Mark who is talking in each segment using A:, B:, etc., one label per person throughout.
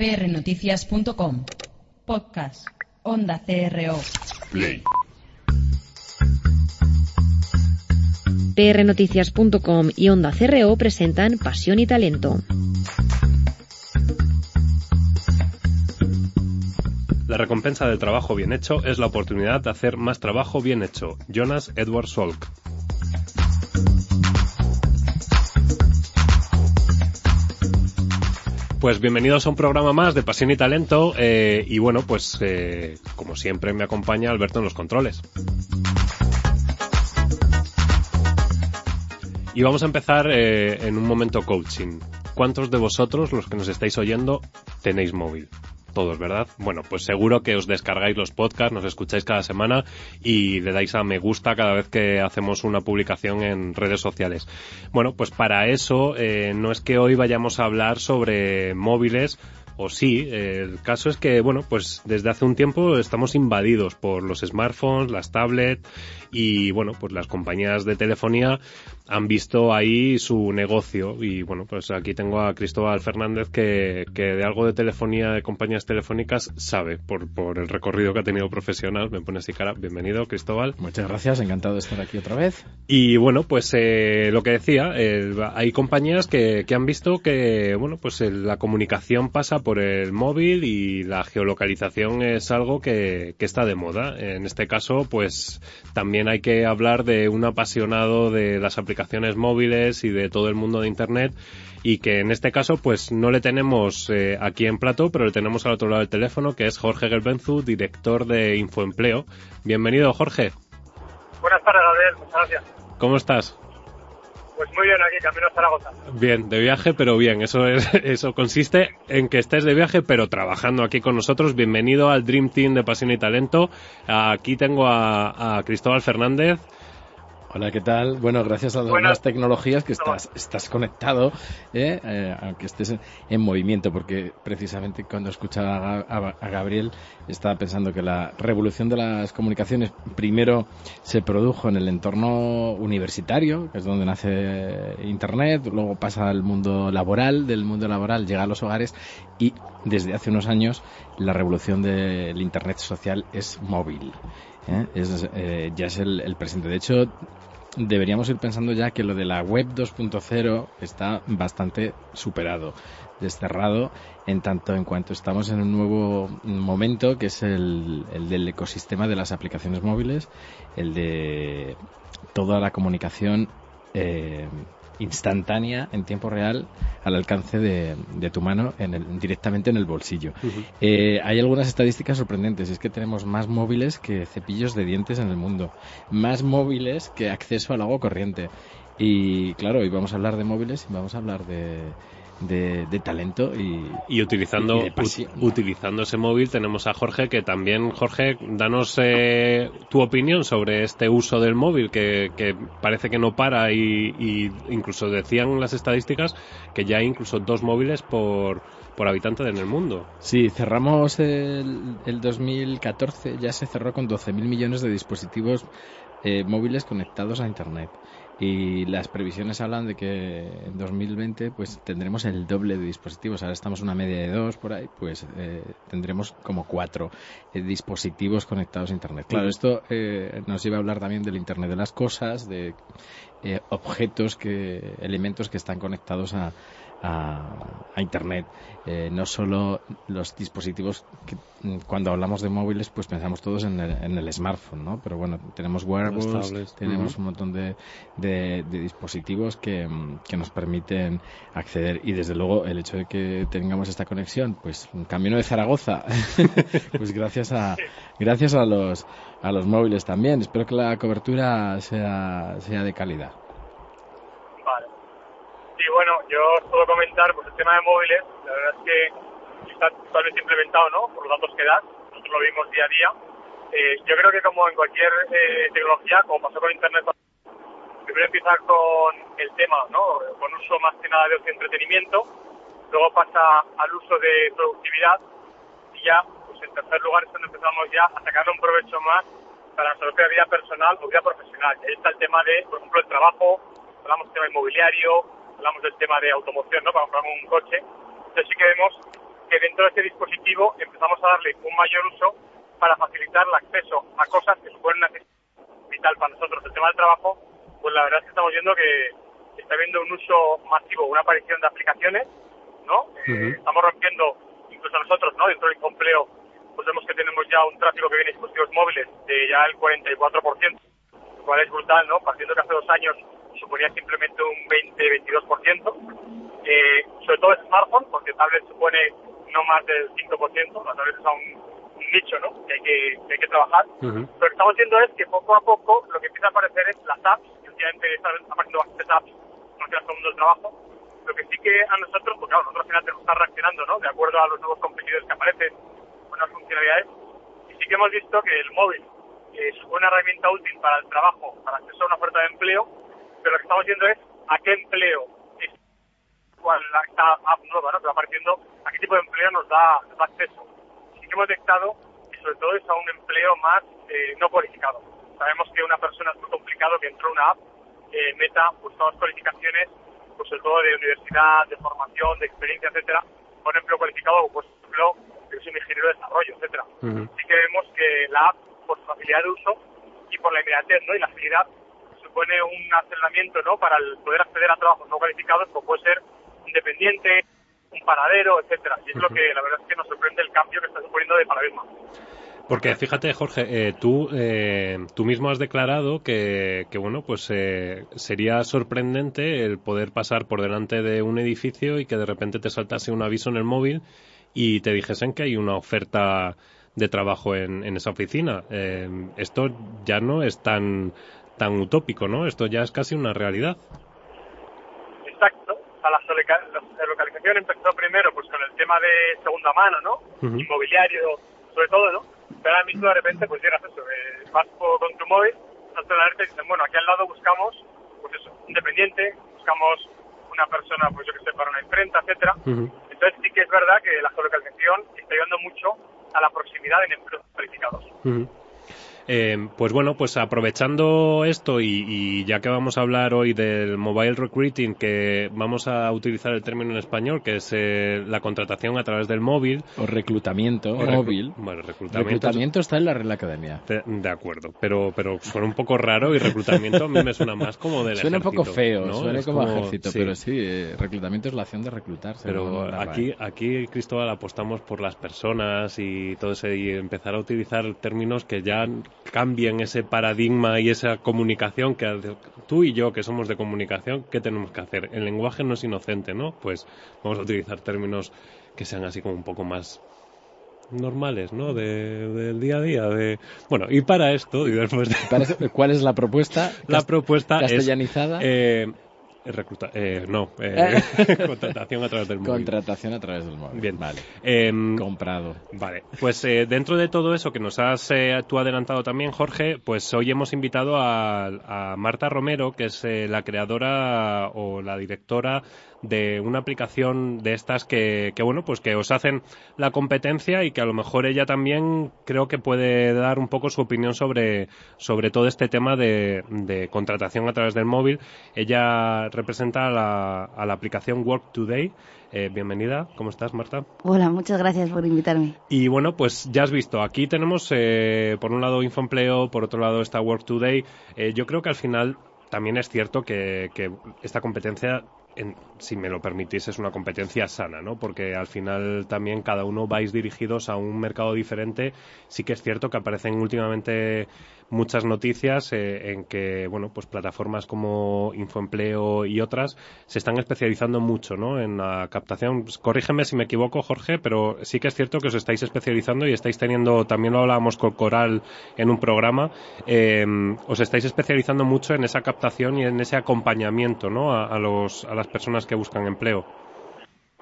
A: prnoticias.com. Podcast. Onda CRO.
B: Play.
C: prnoticias.com y Onda CRO presentan Pasión y Talento.
B: La recompensa del trabajo bien hecho es la oportunidad de hacer más trabajo bien hecho. Jonas Edward Salk. Pues bienvenidos a un programa más de Pasión y Talento eh, y bueno, pues eh, como siempre me acompaña Alberto en los controles. Y vamos a empezar eh, en un momento coaching. ¿Cuántos de vosotros, los que nos estáis oyendo, tenéis móvil? Todos, ¿verdad? Bueno, pues seguro que os descargáis los podcasts, nos escucháis cada semana y le dais a me gusta cada vez que hacemos una publicación en redes sociales. Bueno, pues para eso eh, no es que hoy vayamos a hablar sobre móviles, o sí, eh, el caso es que, bueno, pues desde hace un tiempo estamos invadidos por los smartphones, las tablets y, bueno, pues las compañías de telefonía han visto ahí su negocio y, bueno, pues aquí tengo a Cristóbal Fernández que, que de algo de telefonía, de compañías telefónicas, sabe por, por el recorrido que ha tenido profesional. Me pone así cara. Bienvenido, Cristóbal.
D: Muchas gracias, encantado de estar aquí otra vez.
B: Y bueno, pues eh, lo que decía, eh, hay compañías que, que han visto que, bueno, pues eh, la comunicación pasa por el móvil y la geolocalización es algo que, que está de moda. En este caso, pues también hay que hablar de un apasionado de las aplicaciones móviles y de todo el mundo de Internet y que en este caso pues no le tenemos eh, aquí en plato, pero le tenemos al otro lado del teléfono, que es Jorge Gelbenzu, director de Infoempleo. Bienvenido, Jorge.
E: Buenas tardes, Gabriel. Muchas gracias.
B: ¿Cómo estás?
E: Pues muy bien aquí, camino a Zaragoza.
B: Bien, de viaje, pero bien. Eso es, eso consiste en que estés de viaje, pero trabajando aquí con nosotros. Bienvenido al Dream Team de Pasión y Talento. Aquí tengo a, a Cristóbal Fernández.
D: Hola, ¿qué tal? Bueno, gracias a las
E: Buenas.
D: nuevas tecnologías que estás, estás conectado, ¿eh? Eh, aunque estés en, en movimiento, porque precisamente cuando escuchaba a, Ga- a- a Gabriel estaba pensando que la revolución de las comunicaciones primero se produjo en el entorno universitario, que es donde nace Internet, luego pasa al mundo laboral, del mundo laboral llega a los hogares y desde hace unos años la revolución del Internet social es móvil. ¿eh? Es, eh, ya es el, el presente. De hecho, deberíamos ir pensando ya que lo de la web 2.0 está bastante superado, desterrado, en tanto en cuanto estamos en un nuevo momento que es el, el del ecosistema de las aplicaciones móviles, el de toda la comunicación eh, instantánea en tiempo real al alcance de, de tu mano en el- directamente en el bolsillo. Eh, hay algunas estadísticas sorprendentes. Es que tenemos más móviles que cepillos de dientes en el mundo. Más móviles que acceso al agua corriente. Y claro, hoy vamos a hablar de móviles y vamos a hablar de, de, de talento y,
B: Y utilizando,
D: Y de pasión.
B: ut- utilizando ese móvil tenemos a Jorge, que también, Jorge, danos eh, tu opinión sobre este uso del móvil, que, que parece que no para y, y incluso decían las estadísticas que ya hay incluso dos móviles por, por habitante en el mundo.
D: Sí, cerramos el, el 2014, ya se cerró con 12.000 millones de dispositivos eh, móviles conectados a Internet. Y las previsiones hablan de que en 2020 pues tendremos el doble de dispositivos. Ahora estamos en una media de dos por ahí, pues eh, tendremos como cuatro eh, dispositivos conectados a Internet. Claro, esto eh, nos iba a hablar también del Internet de las cosas, de eh, objetos que, elementos que están conectados a, a, a Internet. Eh, no solo los dispositivos que cuando hablamos de móviles pues pensamos todos en el, en el smartphone, ¿no? Pero bueno, tenemos wearables, tenemos un montón de, de- de dispositivos que, que nos permiten acceder y desde luego el hecho de que tengamos esta conexión, pues un camino de Zaragoza, pues gracias a gracias a los a los móviles también. Espero que la cobertura sea sea de calidad.
E: Sí, bueno, yo os puedo comentar, pues el tema de móviles, la verdad es que está totalmente implementado, ¿no? Por los datos que das, nosotros lo vimos día a día. Eh, yo creo que como en cualquier eh, tecnología, como pasó con Internet, primero empieza con el tema, ¿no? Con uso más que nada de entretenimiento, luego pasa al uso de productividad y ya, pues en tercer lugar es cuando empezamos ya a sacar un provecho más para nuestra propia vida personal o vida profesional. Ahí está el tema de, por ejemplo, el trabajo, hablamos del tema inmobiliario, hablamos del tema de automoción, ¿no? Para comprar un coche. Entonces sí que vemos que dentro de ese dispositivo empezamos a darle un mayor uso para facilitar el acceso a cosas que suponen una vital para nosotros. El tema del trabajo, pues la verdad es que estamos viendo que está habiendo un uso masivo, una aparición de aplicaciones, ¿no? Eh, estamos rompiendo, incluso nosotros, ¿no? Dentro del empleo, pues vemos que tenemos ya un tráfico que viene de dispositivos móviles de ya el 44%, lo cual es brutal, ¿no? Partiendo que hace dos años suponía simplemente un 20-22%, eh, sobre todo smartphone, porque tablet supone no más del 5%, la tablet es aún un nicho, ¿no? Que hay que, hay que trabajar. Pero lo que estamos viendo es que poco a poco lo que empieza a aparecer es las apps, que últimamente están apareciendo bastantes apps más todo el mundo del trabajo. Lo que sí que a nosotros, pues claro, nosotros al final tenemos que estar reaccionando, ¿no? De acuerdo a los nuevos competidores que aparecen, buenas funcionalidades. Y sí que hemos visto que el móvil es una herramienta útil para el trabajo, para acceso a una oferta de empleo, pero lo que estamos viendo es a qué empleo cuál esta app nueva, ¿no? Que va apareciendo, a qué tipo de empleo nos da, nos da acceso. Sí que hemos detectado que sobre todo es a un empleo más eh, no cualificado. Sabemos que una persona es muy complicado que entró a una app eh, meta pues todas cualificaciones, pues sobre todo de universidad, de formación, de experiencia, etcétera, con empleo cualificado, pues por ejemplo, que es un ingeniero de desarrollo, etcétera. Así que vemos que la app, por su facilidad de uso y por la inmediatez ¿no? y la agilidad, supone un aceleramiento ¿no? para el poder acceder a trabajos no cualificados, como puede ser independiente, un paradero, etcétera. Y es lo que la verdad es que nos sorprende el cambio que está suponiendo de paradigma.
B: Porque fíjate, Jorge, eh, tú, eh, tú mismo has declarado que, que bueno, pues eh, sería sorprendente el poder pasar por delante de un edificio y que de repente te saltase un aviso en el móvil y te dijesen que hay una oferta de trabajo en, en esa oficina. esto ya no es tan, tan utópico, ¿no? Esto ya es casi una realidad.
E: Exacto. La, localización empezó primero pues con el tema de segunda mano, ¿no? Inmobiliario, sobre todo, ¿no? pero ahora mismo de repente pues llegas eso, eh, vas con tu móvil, saltas la alerta y dicen, bueno, aquí al lado buscamos, pues eso, independiente, buscamos una persona, pues yo que sé, para una imprenta, etcétera. Entonces sí que es verdad que la geolocalización está ayudando mucho a la proximidad en empleos cualificados.
B: Eh, pues bueno, pues aprovechando esto y, ya que vamos a hablar hoy del mobile recruiting, que vamos a utilizar el término en español, que es eh, la contratación a través del móvil.
D: O reclutamiento móvil.
B: bueno, reclutamiento.
D: Reclutamiento está en la Real Academia.
B: De, acuerdo, pero, pero suena un poco raro y reclutamiento a mí me suena más como del
D: suena
B: ejército.
D: Suena un poco feo, suena como, ejército, pero sí, eh, reclutamiento es la acción de reclutar.
B: Pero aquí, aquí, Cristóbal, apostamos por las personas y todo ese, y empezar a utilizar términos que ya cambien ese paradigma y esa comunicación que tú y yo que somos de comunicación, ¿qué tenemos que hacer? El lenguaje no es inocente, ¿no? Pues vamos a utilizar términos que sean así como un poco más normales, ¿no? De, del día a día. De... Bueno, y para esto, y después
D: ¿cuál es la propuesta?
B: La propuesta
D: castellanizada.
B: Es, eh, Recluta eh, no, eh, contratación a través del móvil.
D: Contratación a través del móvil.
B: Bien.
D: Vale.
B: Em,
D: Comprado.
B: Vale. Pues eh, dentro de todo eso que nos has eh, tú adelantado también, Jorge, pues hoy hemos invitado a, a Marta Romero, que es eh, la creadora o la directora de una aplicación de estas que, que, bueno, pues que os hacen la competencia y que a lo mejor ella también creo que puede dar un poco su opinión sobre, sobre todo este tema de, de contratación a través del móvil. Ella representa a la, a la aplicación Work Today. Eh, bienvenida, ¿cómo estás, Marta?
F: Hola, muchas gracias por invitarme.
B: Y bueno, pues ya has visto, aquí tenemos eh, por un lado Infoempleo, por otro lado está Work Today. Eh, yo creo que al final también es cierto que, que esta competencia si me lo permitís, es una competencia sana, ¿no? Porque al final también cada uno vais dirigidos a un mercado diferente. Sí que es cierto que aparecen últimamente muchas noticias eh, en que, bueno, pues plataformas como Infoempleo y otras se están especializando mucho, ¿no? En la captación. Pues, corrígeme si me equivoco, Jorge, pero sí que es cierto que os estáis especializando y estáis teniendo, también lo hablábamos con Coral en un programa, eh, os estáis especializando mucho en esa captación y en ese acompañamiento, ¿no? A, los, a las personas que buscan empleo.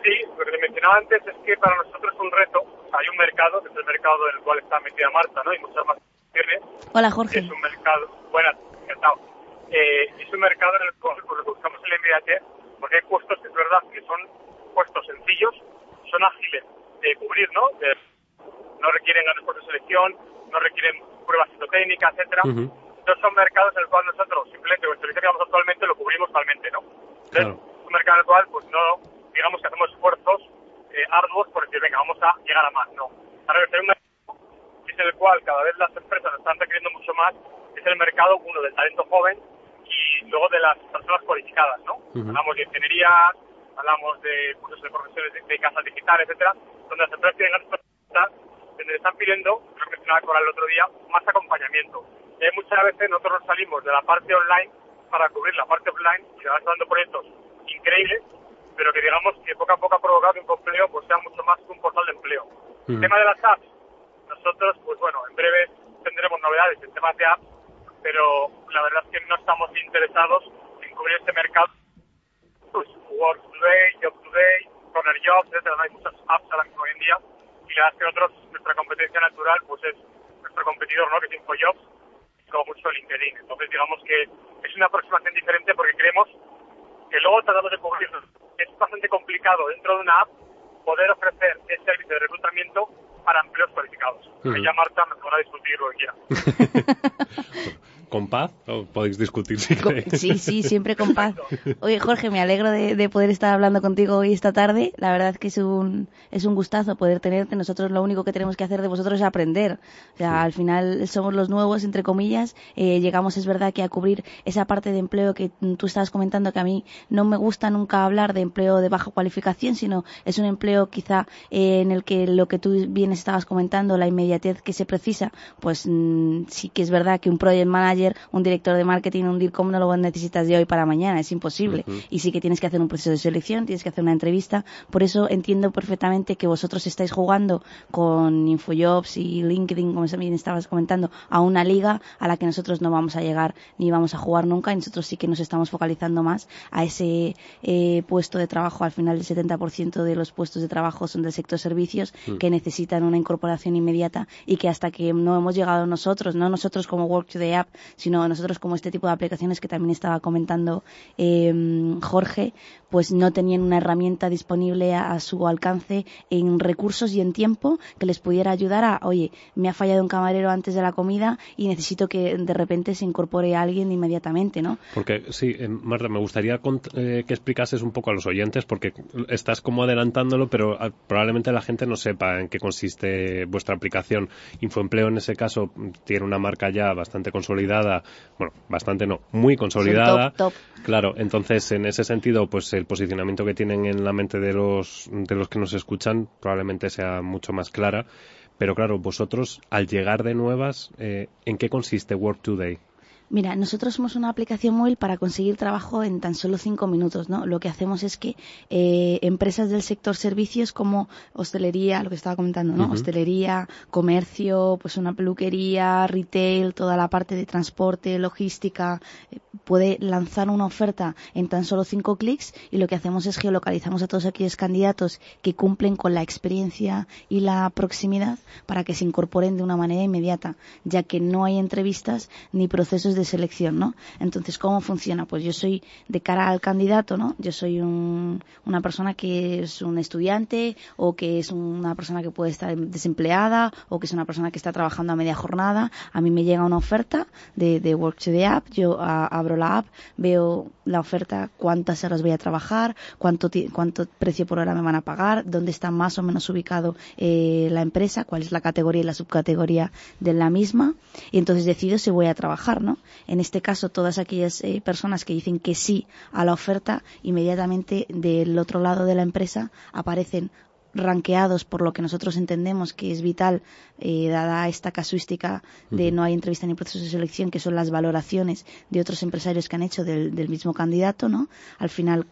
E: Sí, lo que mencionaba antes es que para nosotros es un reto. Hay un mercado, que es el mercado en el cual está metida Marta, ¿no? Y muchas más
F: Hola, Jorge.
E: Es un mercado, buenas, encantado. Eh, es un mercado en el cual pues, buscamos el MBAT porque hay puestos, es verdad, que son puestos sencillos, son ágiles de cubrir, ¿no? no requieren grandes puestos de selección, no requieren pruebas citotécnicas, etcétera. Entonces son mercados en los cuales nosotros simplemente, el servicio que damos actualmente lo cubrimos totalmente, ¿no? Entonces, es un mercado en el cual, pues no, digamos que hacemos esfuerzos eh, arduos por decir, venga, vamos a llegar a más. No. Ahora un mercado es el cual cada vez las empresas están requiriendo mucho más, es el mercado, uno, del talento joven y luego de las personas cualificadas, ¿no? Hablamos de ingeniería, hablamos de cursos de profesiones de, de casas digitales, etcétera, donde las empresas tienen grandes donde están pidiendo, creo que mencionaba Coral el otro día, más acompañamiento. Y muchas veces nosotros salimos de la parte online para cubrir la parte offline y van dando proyectos increíbles, pero que digamos que poco a poco ha provocado que un empleo pues sea mucho más que un portal de empleo. El tema de las apps, nosotros, pues bueno, en breve tendremos novedades en temas de apps, pero la verdad es que no estamos interesados en cubrir este mercado. Pues Work Today, Job Today, Corner Jobs, etcétera, hay muchas apps hoy en día y la verdad es que nosotros, nuestra competencia natural, pues es nuestro competidor, ¿no? Que es InfoJobs, como mucho LinkedIn. Entonces, digamos que es una aproximación diferente porque creemos que luego tratamos de cubrirnos. Es bastante complicado dentro de una app poder ofrecer ese servicio de reclutamiento para empleos cualificados. Uh -huh. Ya Marta me podrá discutir lo que quiera.
B: con paz o podéis discutir si
F: con, Sí, sí, siempre con paz. Oye, Jorge, me alegro de, de, poder estar hablando contigo hoy esta tarde. La verdad es que es un, es un gustazo poder tenerte. Nosotros lo único que tenemos que hacer de vosotros es aprender. O sea, sí. al final somos los nuevos, entre comillas. Eh, llegamos, es verdad, que a cubrir esa parte de empleo que tú estabas comentando que a mí no me gusta nunca hablar de empleo de baja cualificación, sino es un empleo quizá eh, en el que lo que tú bien estabas comentando, la inmediatez que se precisa, pues mmm, sí que es verdad que un project manager un director de marketing, un DIRCOM no lo necesitas de hoy para mañana, es imposible. Uh -huh. Y sí que tienes que hacer un proceso de selección, tienes que hacer una entrevista. Por eso entiendo perfectamente que vosotros estáis jugando con InfoJobs y LinkedIn, como también estabas comentando, a una liga a la que nosotros no vamos a llegar ni vamos a jugar nunca y nosotros sí que nos estamos focalizando más a ese eh, puesto de trabajo. Al final el 70% de los puestos de trabajo son del sector servicios uh -huh. que necesitan una incorporación inmediata y que hasta que no hemos llegado nosotros, no nosotros como Work Today App, sino nosotros como este tipo de aplicaciones que también estaba comentando eh, Jorge, pues no tenían una herramienta disponible a, a, su alcance en recursos y en tiempo que les pudiera ayudar a, oye, me ha fallado un camarero antes de la comida y necesito que de repente se incorpore a alguien inmediatamente, ¿no?
B: Porque sí, Marta, me gustaría eh, que explicases un poco a los oyentes, porque estás como adelantándolo, pero ah, probablemente la gente no sepa en qué consiste vuestra aplicación. Infoempleo en ese caso tiene una marca ya bastante consolidada, bueno, bastante no, muy consolidada.
F: Top, top.
B: Claro, entonces en ese sentido, pues el posicionamiento que tienen en la mente de los, de los que nos escuchan probablemente sea mucho más clara. Pero claro, vosotros, al llegar de nuevas, eh, ¿en qué consiste Work Today?
F: Mira, nosotros somos una aplicación móvil para conseguir trabajo en tan solo cinco minutos, ¿no? Lo que hacemos es que eh, empresas del sector servicios como hostelería, lo que estaba comentando, ¿no? Uh -huh. Hostelería, comercio, pues una peluquería, retail, toda la parte de transporte, logística, eh, puede lanzar una oferta en tan solo cinco clics y lo que hacemos es geolocalizamos a todos aquellos candidatos que cumplen con la experiencia y la proximidad para que se incorporen de una manera inmediata, ya que no hay entrevistas ni procesos de selección, ¿no? Entonces, ¿cómo funciona? Pues yo soy de cara al candidato, ¿no? Yo soy un, una persona que es un estudiante o que es una persona que puede estar desempleada o que es una persona que está trabajando a media jornada. A mí me llega una oferta de, de Work to the App, yo a, abro la app, veo la oferta, cuántas horas voy a trabajar, cuánto, cuánto precio por hora me van a pagar, dónde está más o menos ubicado eh, la empresa, cuál es la categoría y la subcategoría de la misma y entonces decido si voy a trabajar, ¿no? En este caso, todas aquellas eh, personas que dicen que sí a la oferta, inmediatamente del otro lado de la empresa aparecen ranqueados por lo que nosotros entendemos que es vital, eh, dada esta casuística de no hay entrevista ni proceso de selección, que son las valoraciones de otros empresarios que han hecho del, del mismo candidato, ¿no? Al final,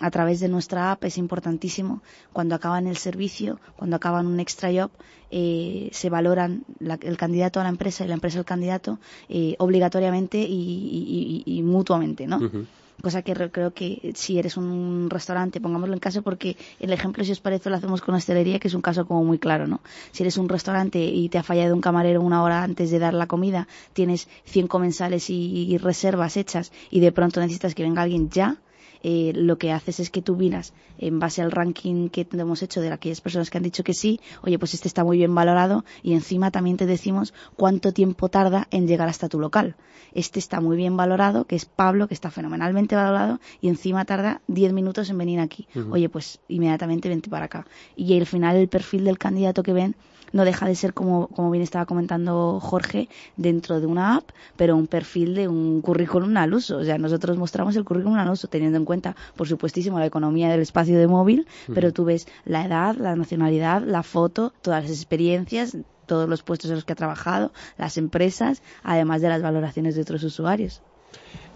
F: a través de nuestra app es importantísimo cuando acaban el servicio, cuando acaban un extra job, eh, se valoran la, el candidato a la empresa y la empresa al candidato eh, obligatoriamente y, y, y, y, mutuamente, ¿no? Uh -huh cosa que creo que si eres un restaurante, pongámoslo en caso porque el ejemplo, si os parece, lo hacemos con hostelería, que es un caso como muy claro, ¿no? Si eres un restaurante y te ha fallado un camarero una hora antes de dar la comida, tienes 100 comensales y, y reservas hechas y de pronto necesitas que venga alguien ya, eh, lo que haces es que tú miras en base al ranking que hemos hecho de aquellas personas que han dicho que sí, oye, pues este está muy bien valorado y encima también te decimos cuánto tiempo tarda en llegar hasta tu local. Este está muy bien valorado, que es Pablo, que está fenomenalmente valorado y encima tarda 10 minutos en venir aquí. Oye, pues inmediatamente vente para acá. Y al final el perfil del candidato que ven no deja de ser, como, como bien estaba comentando Jorge, dentro de una app, pero un perfil de un currículum al uso. O sea, nosotros mostramos el currículum al uso teniendo en cuenta, por supuestísimo, la economía del espacio de móvil, pero tú ves la edad, la nacionalidad, la foto, todas las experiencias, todos los puestos en los que ha trabajado, las empresas, además de las valoraciones de otros usuarios.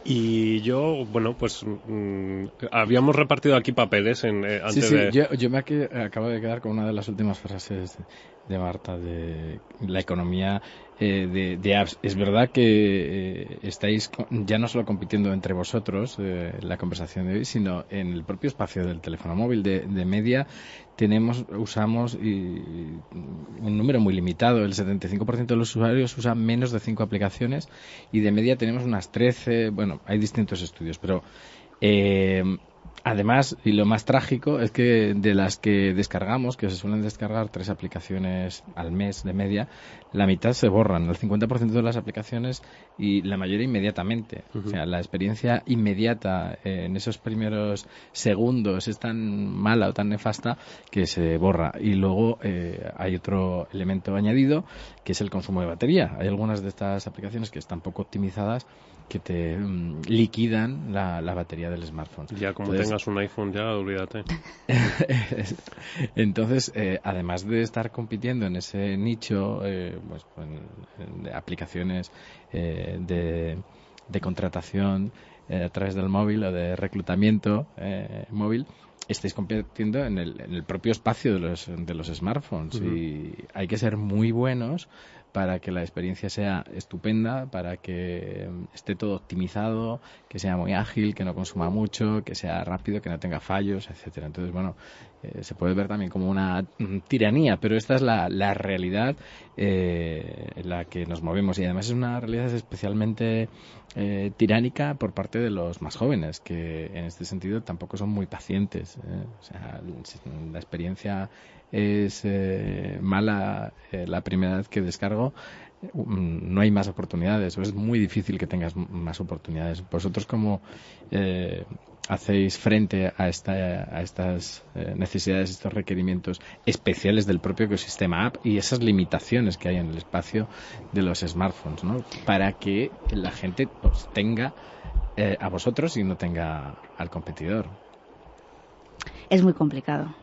B: Y yo, bueno, pues mm, habíamos repartido aquí papeles en, eh, antes
D: sí, sí,
B: de...
D: yo, yo me ac- acabo de quedar con una de las últimas frases de Marta de la economía eh, de, de apps. Es verdad que eh, estáis ya no solo compitiendo entre vosotros eh, la conversación de hoy, sino en el propio espacio del teléfono móvil de, de media. Tenemos, usamos un número muy limitado. El 75% de los usuarios usan menos de 5 aplicaciones y de media tenemos unas 13. Bueno, hay distintos estudios, pero eh, Además, y lo más trágico es que de las que descargamos, que se suelen descargar tres aplicaciones al mes de media, la mitad se borran, el 50% de las aplicaciones y la mayoría inmediatamente. O sea, la experiencia inmediata eh, en esos primeros segundos es tan mala o tan nefasta que se borra. Y luego eh, hay otro elemento añadido que es el consumo de batería. Hay algunas de estas aplicaciones que están poco optimizadas que te mm, liquidan la, la batería del smartphone.
B: Ya como
D: Entonces,
B: tengas un iPhone ya, olvídate.
D: Entonces, eh, además de estar compitiendo en ese nicho, eh, pues, en- aplicaciones eh, de, de contratación eh, a través del móvil o de reclutamiento eh, móvil, estáis compitiendo en el, en el propio espacio de los, de los smartphones y hay que ser muy buenos para que la experiencia sea estupenda, para que mm, esté todo optimizado, que sea muy ágil, que no consuma mucho, que sea rápido, que no tenga fallos, etcétera. Entonces, bueno, eh, se puede ver también como una mm, tiranía, pero esta es la, la realidad eh, en la que nos movemos y además es una realidad especialmente eh, tiránica por parte de los más jóvenes, que en este sentido tampoco son muy pacientes. ¿eh? O sea, la experiencia es eh, mala eh, la primera vez que descargo, mm, no hay más oportunidades o es muy difícil que tengas más oportunidades. Vosotros cómo eh, hacéis frente a, esta, a estas eh, necesidades, estos requerimientos especiales del propio ecosistema app y esas limitaciones que hay en el espacio de los smartphones, ¿no? Para que la gente os tenga eh, a vosotros y no tenga al competidor.
F: Es muy complicado.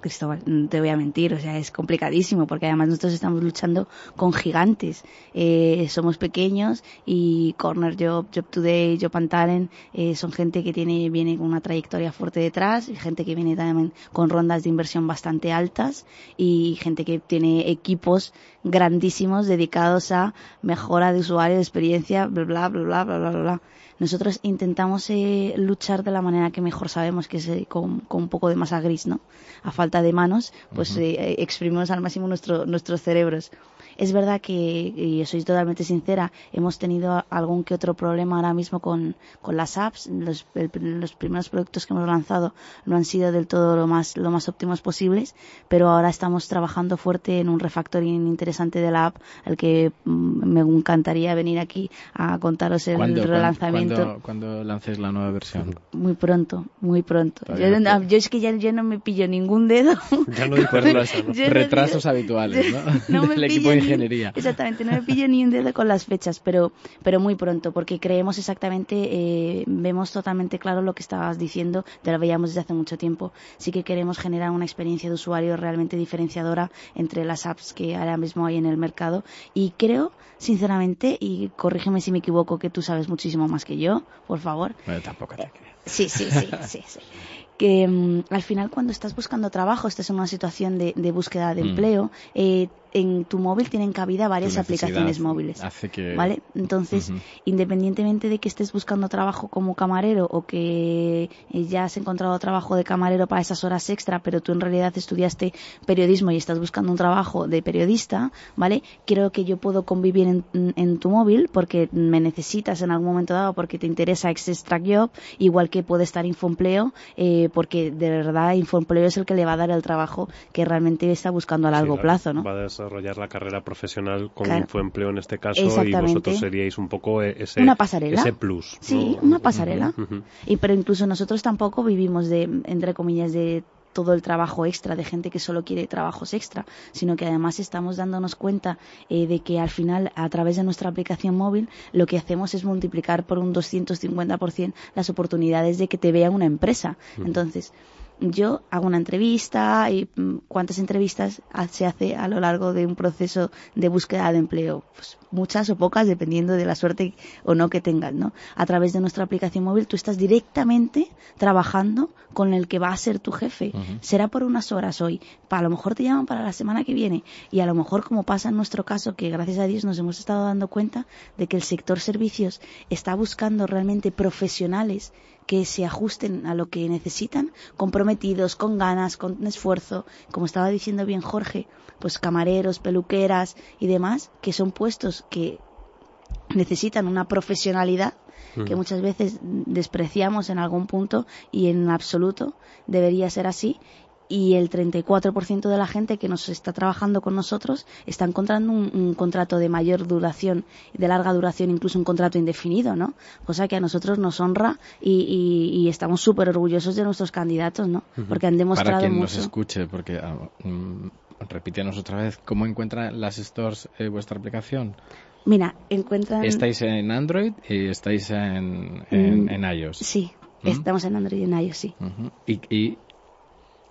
F: Cristóbal, no te voy a mentir, o sea, es complicadísimo porque además nosotros estamos luchando con gigantes. Eh, somos pequeños y Corner Job, Job Today, Job and Talent eh, son gente que tiene, viene con una trayectoria fuerte detrás, gente que viene también con rondas de inversión bastante altas y gente que tiene equipos grandísimos dedicados a mejora de usuario, de experiencia, bla, bla, bla, bla, bla, bla, bla. Nosotros intentamos eh, luchar de la manera que mejor sabemos, que es eh, con, con un poco de masa gris, ¿no? A falta de manos, pues eh, exprimimos al máximo nuestro, nuestros cerebros. Es verdad que, y soy totalmente sincera, hemos tenido algún que otro problema ahora mismo con, con las apps. Los, el- los primeros productos que hemos lanzado no han sido del todo lo más, lo más óptimos posibles, pero ahora estamos trabajando fuerte en un refactoring interesante de la app, al que mm, me encantaría venir aquí a contaros el
D: ¿Cuándo,
F: relanzamiento.
D: Cuándo- cuándo lancéis la nueva versión?
F: Muy pronto, muy pronto. Yo,
D: no
F: no- yo es que ya yo no me pillo ningún dedo.
B: Ya no dices eso, ¿no?
F: No
D: Retrasos
F: pillo-
D: habituales, ¿no?
F: no
D: Del equipo de
F: ni-
D: ingeniería.
F: Exactamente, no me pillo ni un dedo con las fechas, pero, pero muy pronto, porque creemos exactamente, eh, vemos totalmente claro lo que estabas diciendo, ya lo veíamos desde hace mucho tiempo. Sí que queremos generar una experiencia de usuario realmente diferenciadora entre las apps que ahora mismo hay en el mercado y creo, sinceramente, y corrígeme si me equivoco, que tú sabes muchísimo más que yo, por favor,
D: Bueno, tampoco te creas.
F: Sí, sí, sí, sí, sí. Que mm, al final cuando estás buscando trabajo, estás en una situación de, de búsqueda de
D: Mm.
F: empleo, eh, en tu móvil tienen cabida varias aplicaciones móviles.
D: hace que-
F: ¿Vale? Entonces, independientemente de que estés buscando trabajo como camarero o que eh, ya has encontrado trabajo de camarero para esas horas extra, pero tú en realidad estudiaste periodismo y estás buscando un trabajo de periodista, ¿vale? Creo que yo puedo convivir en, en tu móvil porque me necesitas en algún momento dado porque te interesa Extra Job, igual que puede estar Infoempleo, eh, porque de verdad Infoempleo es el que le va a dar el trabajo que realmente está buscando a largo
B: Sí,
F: plazo, ¿no?
B: Va a desarrollar la carrera profesional con
F: Claro.
B: Infoempleo en este caso y vosotros seríais un poco eh, ese,
F: Una pasarela.
B: ese plus.
F: Sí,
B: ¿no?
F: una pasarela. Y pero incluso nosotros tampoco vivimos de, entre comillas, de todo el trabajo extra de gente que solo quiere trabajos extra, sino que además estamos dándonos cuenta eh, de que al final a través de nuestra aplicación móvil lo que hacemos es multiplicar por un 250% las oportunidades de que te vea una empresa. Entonces, yo hago una entrevista y mm, cuántas entrevistas se hace a lo largo de un proceso de búsqueda de empleo. Pues muchas o pocas dependiendo de la suerte o no que tengas no a través de nuestra aplicación móvil tú estás directamente trabajando con el que va a ser tu jefe. Será por unas horas hoy. A lo mejor te llaman para la semana que viene. Y a lo mejor como pasa en nuestro caso que gracias a Dios nos hemos estado dando cuenta de que el sector servicios está buscando realmente profesionales que se ajusten a lo que necesitan, comprometidos, con ganas, con esfuerzo, como estaba diciendo bien Jorge, pues camareros, peluqueras y demás, que son puestos que necesitan una profesionalidad que muchas veces despreciamos en algún punto y en absoluto debería ser así y el 34% de la gente que nos está trabajando con nosotros está encontrando un, un contrato de mayor duración, de larga duración, incluso un contrato indefinido, ¿no? Cosa que a nosotros nos honra y, y- y estamos súper orgullosos de nuestros candidatos, ¿no? Porque han
D: Para
F: demostrado
D: quien nos escuche, porque mm, repítenos otra vez, ¿cómo encuentran las stores eh, vuestra aplicación?
F: Mira, encuentran...
D: ¿Estáis en Android y estáis en, en,
F: Mm,
D: en iOS?
F: Sí,
D: ¿Mm?
F: estamos en Android y en iOS, sí.
D: Y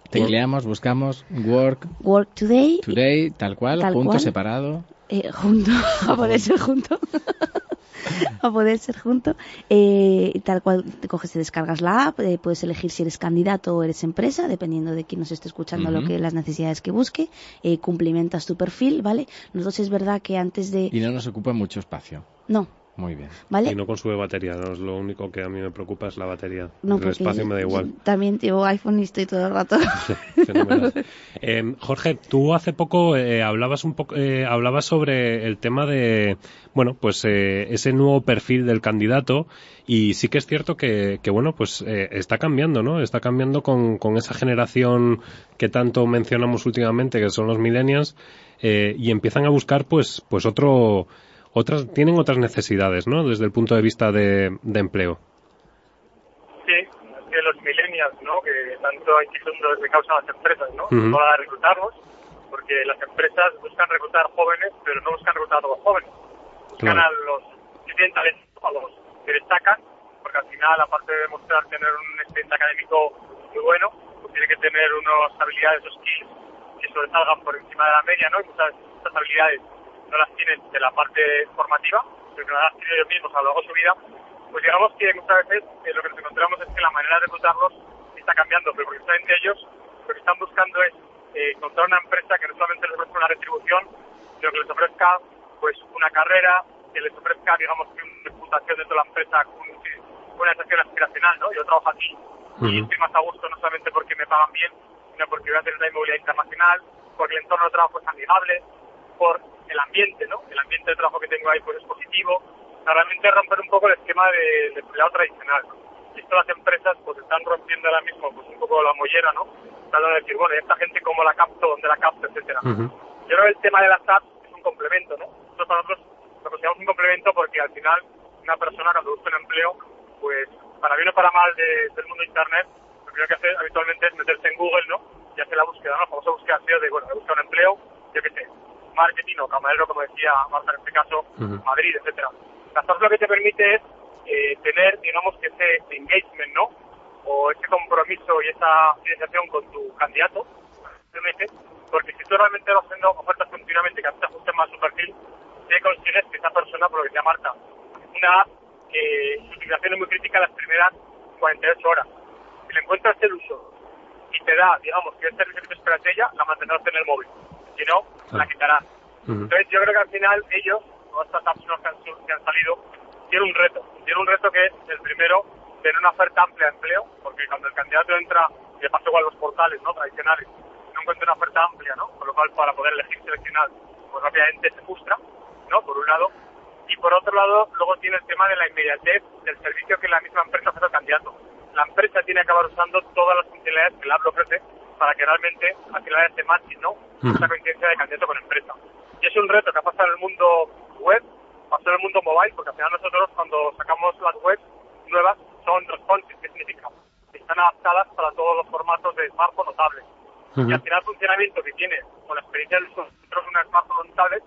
D: tecleamos, buscamos Work
F: Work Today,
D: Today, tal cual,
F: Tal
D: punto
F: cual.
D: separado.
F: eh, junto, a poder ser junto. a poder ser junto. Eh, tal cual te coges, te descargas la app, eh, puedes elegir si eres candidato o eres empresa, dependiendo de quién nos esté escuchando, lo que las necesidades que busque. Eh, cumplimentas tu perfil, ¿vale? Nosotros es verdad que antes de.
D: Y no nos ocupa mucho espacio.
F: No,
D: Muy bien.
F: ¿vale?
B: Y no consume batería, ¿no? Lo único que a mí me preocupa es la batería.
F: No,
B: el espacio me da igual.
F: También llevo iPhone y estoy todo el rato.
B: Fenomenal. Eh, Jorge, tú hace poco eh, hablabas un poco, eh, hablabas sobre el tema de, bueno, pues eh, ese nuevo perfil del candidato y sí que es cierto que, que bueno, pues eh, está cambiando, ¿no? Está cambiando con, con esa generación que tanto mencionamos últimamente, que son los millennials, eh, y empiezan a buscar, pues, pues otro, otras, tienen otras necesidades, ¿no? Desde el punto de vista de, de empleo.
E: Sí, que los millennials, ¿no? Que tanto inquietudes le causan a las empresas, ¿no?
B: Ujú.
E: Para reclutarlos, porque las empresas buscan reclutar jóvenes, pero no buscan reclutar a los jóvenes. Buscan
B: Claro.
E: a los que tienen talento, a los que destacan, porque al final, aparte de demostrar tener un expediente académico muy bueno, pues tiene que tener unas habilidades o skills que sobresalgan por encima de la media, ¿no? Y muchas estas habilidades no las tienen de la parte formativa, sino que las adquirido ellos mismos a lo largo de su vida, pues digamos que muchas veces eh, lo que nos encontramos es que la manera de reclutarlos está cambiando, pero precisamente ellos lo que están buscando es eh, encontrar una empresa que no solamente les ofrezca una retribución, sino que les ofrezca pues una carrera, que les ofrezca, digamos, que una reputación dentro de la empresa, un- una sensación aspiracional, ¿no? Yo trabajo aquí y estoy más a gusto no solamente porque me pagan bien, sino porque voy a tener una movilidad internacional, porque el entorno de trabajo es amigable, por el ambiente, ¿no? El ambiente de trabajo que tengo ahí pues es positivo. Realmente romper un poco el esquema de- del empleado tradicional. Y esto las empresas pues están rompiendo ahora mismo pues un poco la mollera, ¿no? Tratando de decir, bueno, ¿y esta gente cómo la capto, dónde la capto, etcétera.
B: Ujú.
E: Yo creo que el tema de las apps es un complemento, ¿no? Nosotros para nosotros lo consideramos un complemento porque al final una persona cuando busca un empleo, pues para bien o para mal de- del mundo de internet, lo primero que hace habitualmente es meterse en Google, ¿no? Y hacer la búsqueda, ¿no? La famosa búsqueda de, bueno, he buscado un empleo, yo qué sé, marketing o camarero, como decía Marta en este caso,
B: Ujú.
E: Madrid, etcétera. Las apps lo que te permite es eh, tener, digamos, que ese engagement, ¿no? O ese compromiso y esa financiación con tu candidato, realmente, porque si tú realmente vas haciendo ofertas continuamente que a ti te ajusten más su perfil, te consigues que esa persona, por lo que decía Marta, una app que su utilización es muy crítica las primeras 48 horas. Si le encuentras el uso y te da, digamos, que el servicio que te esperas de ella, la mantendrás en el móvil. Si no, la quitarás. Entonces yo creo que al final ellos, o estas apps que han, que han salido, tienen un reto. Tienen un reto que es el primero, tener una oferta amplia de empleo, porque cuando el candidato entra, y de paso igual los portales no tradicionales, no encuentra una oferta amplia, ¿no? Con lo cual para poder elegir seleccionar, pues rápidamente se frustra, ¿no? Por un lado. Y por otro lado, luego tiene el tema de la inmediatez del servicio que la misma empresa ofrece al candidato. La empresa tiene que acabar usando todas las funcionalidades que la ofrece para que realmente al final este matching, ¿no? Esa coincidencia de candidato con empresa. Y es un reto que ha pasado en el mundo web, pasado en el mundo mobile, porque al final nosotros cuando sacamos las webs nuevas son responsive, ¿qué significa? Están adaptadas para todos los formatos de smartphone o tablet. Y al final el funcionamiento que tiene con la experiencia del usuario de una smartphone o tablet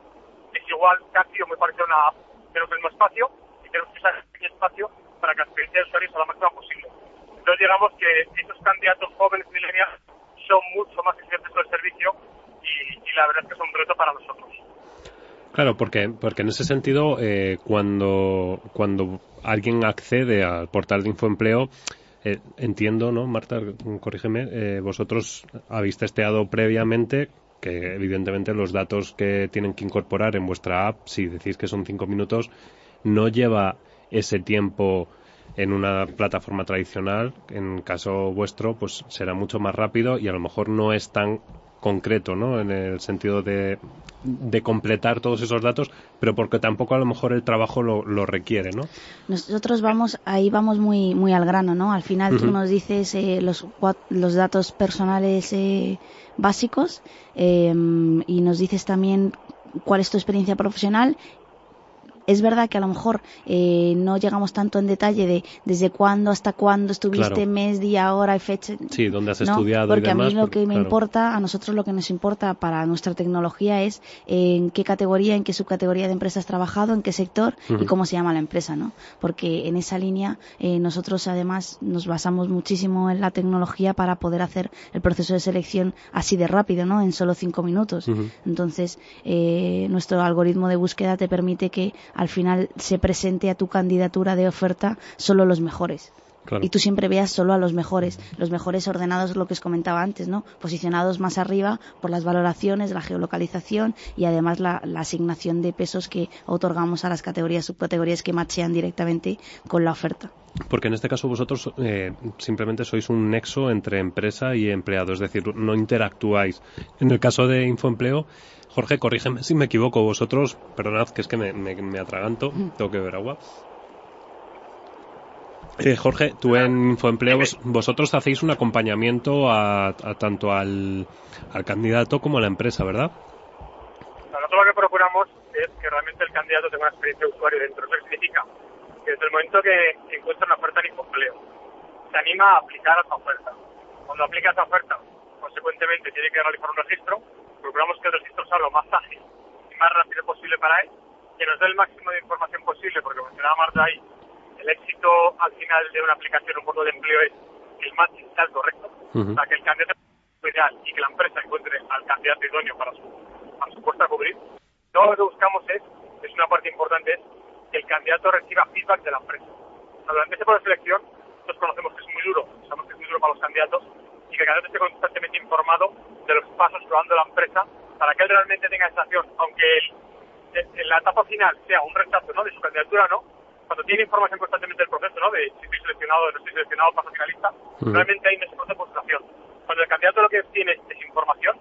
E: es igual, casi o muy parecido a una app. Tenemos el mismo espacio y tenemos que usar el espacio para que la experiencia del usuario sea la máxima posible. Entonces digamos que estos candidatos jóvenes millennials son mucho más exigentes con el servicio y, y, la verdad es que es un reto para nosotros.
B: Claro, porque, porque en ese sentido, eh, cuando, cuando alguien accede al portal de Infoempleo, eh, entiendo, ¿no, Marta? Corrígeme, eh, vosotros habéis testeado previamente que evidentemente los datos que tienen que incorporar en vuestra app, si decís que son cinco minutos, no lleva ese tiempo en una plataforma tradicional, en caso vuestro, pues será mucho más rápido y a lo mejor no es tan concreto, ¿no? En el sentido de, de completar todos esos datos, pero porque tampoco a lo mejor el trabajo lo, lo requiere, ¿no?
F: Nosotros vamos, ahí vamos muy, muy al grano, ¿no? Al final tú nos dices eh, los, los datos personales eh, básicos eh, y nos dices también cuál es tu experiencia profesional es verdad que a lo mejor eh, no llegamos tanto en detalle de desde cuándo hasta cuándo estuviste,
B: Claro.
F: mes, día, hora y fecha.
B: Sí, dónde has
F: ¿no?
B: estudiado y
F: Porque a mí
B: demás,
F: lo
B: porque,
F: que me
B: claro.
F: importa, a nosotros lo que nos importa para nuestra tecnología es en qué categoría, en qué subcategoría de empresa has trabajado, en qué sector y cómo se llama la empresa, ¿no? Porque en esa línea eh, nosotros además nos basamos muchísimo en la tecnología para poder hacer el proceso de selección así de rápido, ¿no? En solo cinco minutos. Entonces, eh, nuestro algoritmo de búsqueda te permite que al final se presente a tu candidatura de oferta solo los mejores.
B: Claro.
F: Y tú siempre veas solo a los mejores, los mejores ordenados, lo que os comentaba antes, ¿no? Posicionados más arriba por las valoraciones, la geolocalización y además la, la asignación de pesos que otorgamos a las categorías, subcategorías que machean directamente con la oferta.
B: Porque en este caso vosotros eh, simplemente sois un nexo entre empresa y empleado, es decir, no interactuáis. En el caso de Infoempleo, Jorge, corrígeme si me equivoco, vosotros, perdonad que es que me, me- me atraganto, tengo que beber agua. Eh, Jorge, tú en Infoempleo, vos- vosotros hacéis un acompañamiento a, a tanto al, al candidato como a la empresa, ¿verdad?
E: Nosotros lo que procuramos es que realmente el candidato tenga una experiencia de usuario dentro. ¿Eso significa? Que desde el momento que encuentra una oferta en Infoempleo, se anima a aplicar a esa oferta. Cuando aplica esa oferta, consecuentemente tiene que realizar un registro. Procuramos que el registro sea lo más ágil y más rápido posible para él, que nos dé el máximo de información posible, porque mencionaba Marta ahí, el éxito al final de una aplicación, un portal de empleo es que el matching sea el correcto,
B: Ujú.
E: o sea, que el candidato ideal y que la empresa encuentre al candidato idóneo para su, para su puesto a cubrir. Todo lo que buscamos es, es una parte importante, es que el candidato reciba feedback de la empresa. O sea, durante ese proceso de selección, nosotros conocemos que es muy duro, sabemos que es muy duro para los candidatos y que el candidato esté constantemente informado de los pasos que va dando la empresa para que él realmente tenga sensación, aunque el- en la etapa final sea un rechazo ¿no? de su candidatura no, cuando tiene información constantemente del proceso, ¿no? de si estoy seleccionado, no estoy seleccionado, paso finalista,
B: Ujú.
E: realmente hay ese proceso de postulación. Cuando el candidato lo que tiene es información,